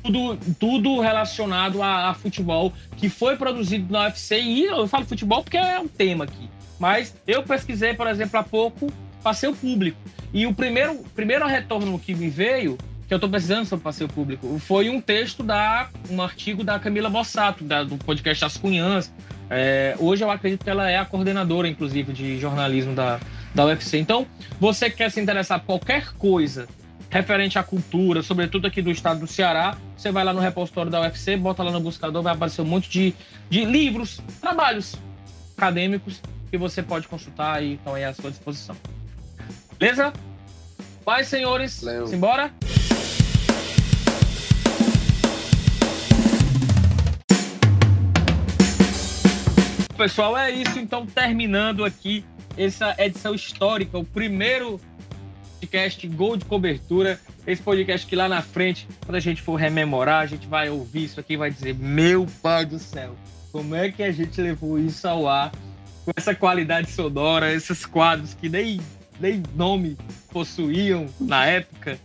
tudo, tudo relacionado a, a, futebol que foi produzido na UFC. E eu falo futebol porque é um tema aqui. Mas eu pesquisei, por exemplo, há pouco, passeio público. E o primeiro, primeiro retorno que me veio, que eu estou pesquisando sobre passeio público, foi um texto da. um artigo da Camila Bossato, da, do podcast As Cunhãs. É, hoje eu acredito que ela é a coordenadora, inclusive, de jornalismo da, da UFC. Então, você quer se interessar por qualquer coisa referente à cultura, sobretudo aqui do estado do Ceará, você vai lá no repositório da UFC, bota lá no buscador, vai aparecer um monte de, de livros, trabalhos acadêmicos que você pode consultar e estão aí à sua disposição. Beleza? Vai, senhores, Leu. simbora? Pessoal, é isso. Então, terminando aqui essa edição histórica, o primeiro podcast Gol de Cobertura. Esse podcast que lá na frente, quando a gente for rememorar, a gente vai ouvir isso aqui e vai dizer: Meu pai do céu, como é que a gente levou isso ao ar com essa qualidade sonora, esses quadros que nem, nem nome possuíam na época.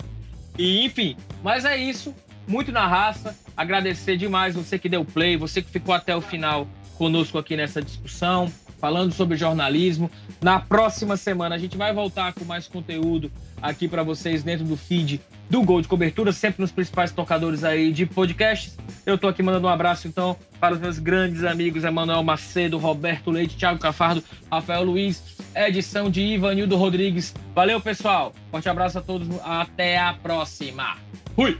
E enfim, mas é isso. Muito na raça. Agradecer demais você que deu play, você que ficou até o final conosco aqui nessa discussão. falando sobre jornalismo. Na próxima semana a gente vai voltar com mais conteúdo aqui para vocês dentro do feed do Gol de Cobertura, sempre nos principais tocadores aí de podcasts. Eu tô aqui mandando um abraço então para os meus grandes amigos Emanuel Macedo, Roberto Leite, Thiago Cafardo, Rafael Luiz, edição de Ivanildo Rodrigues. Valeu, pessoal. Forte abraço a todos. Até a próxima. Fui!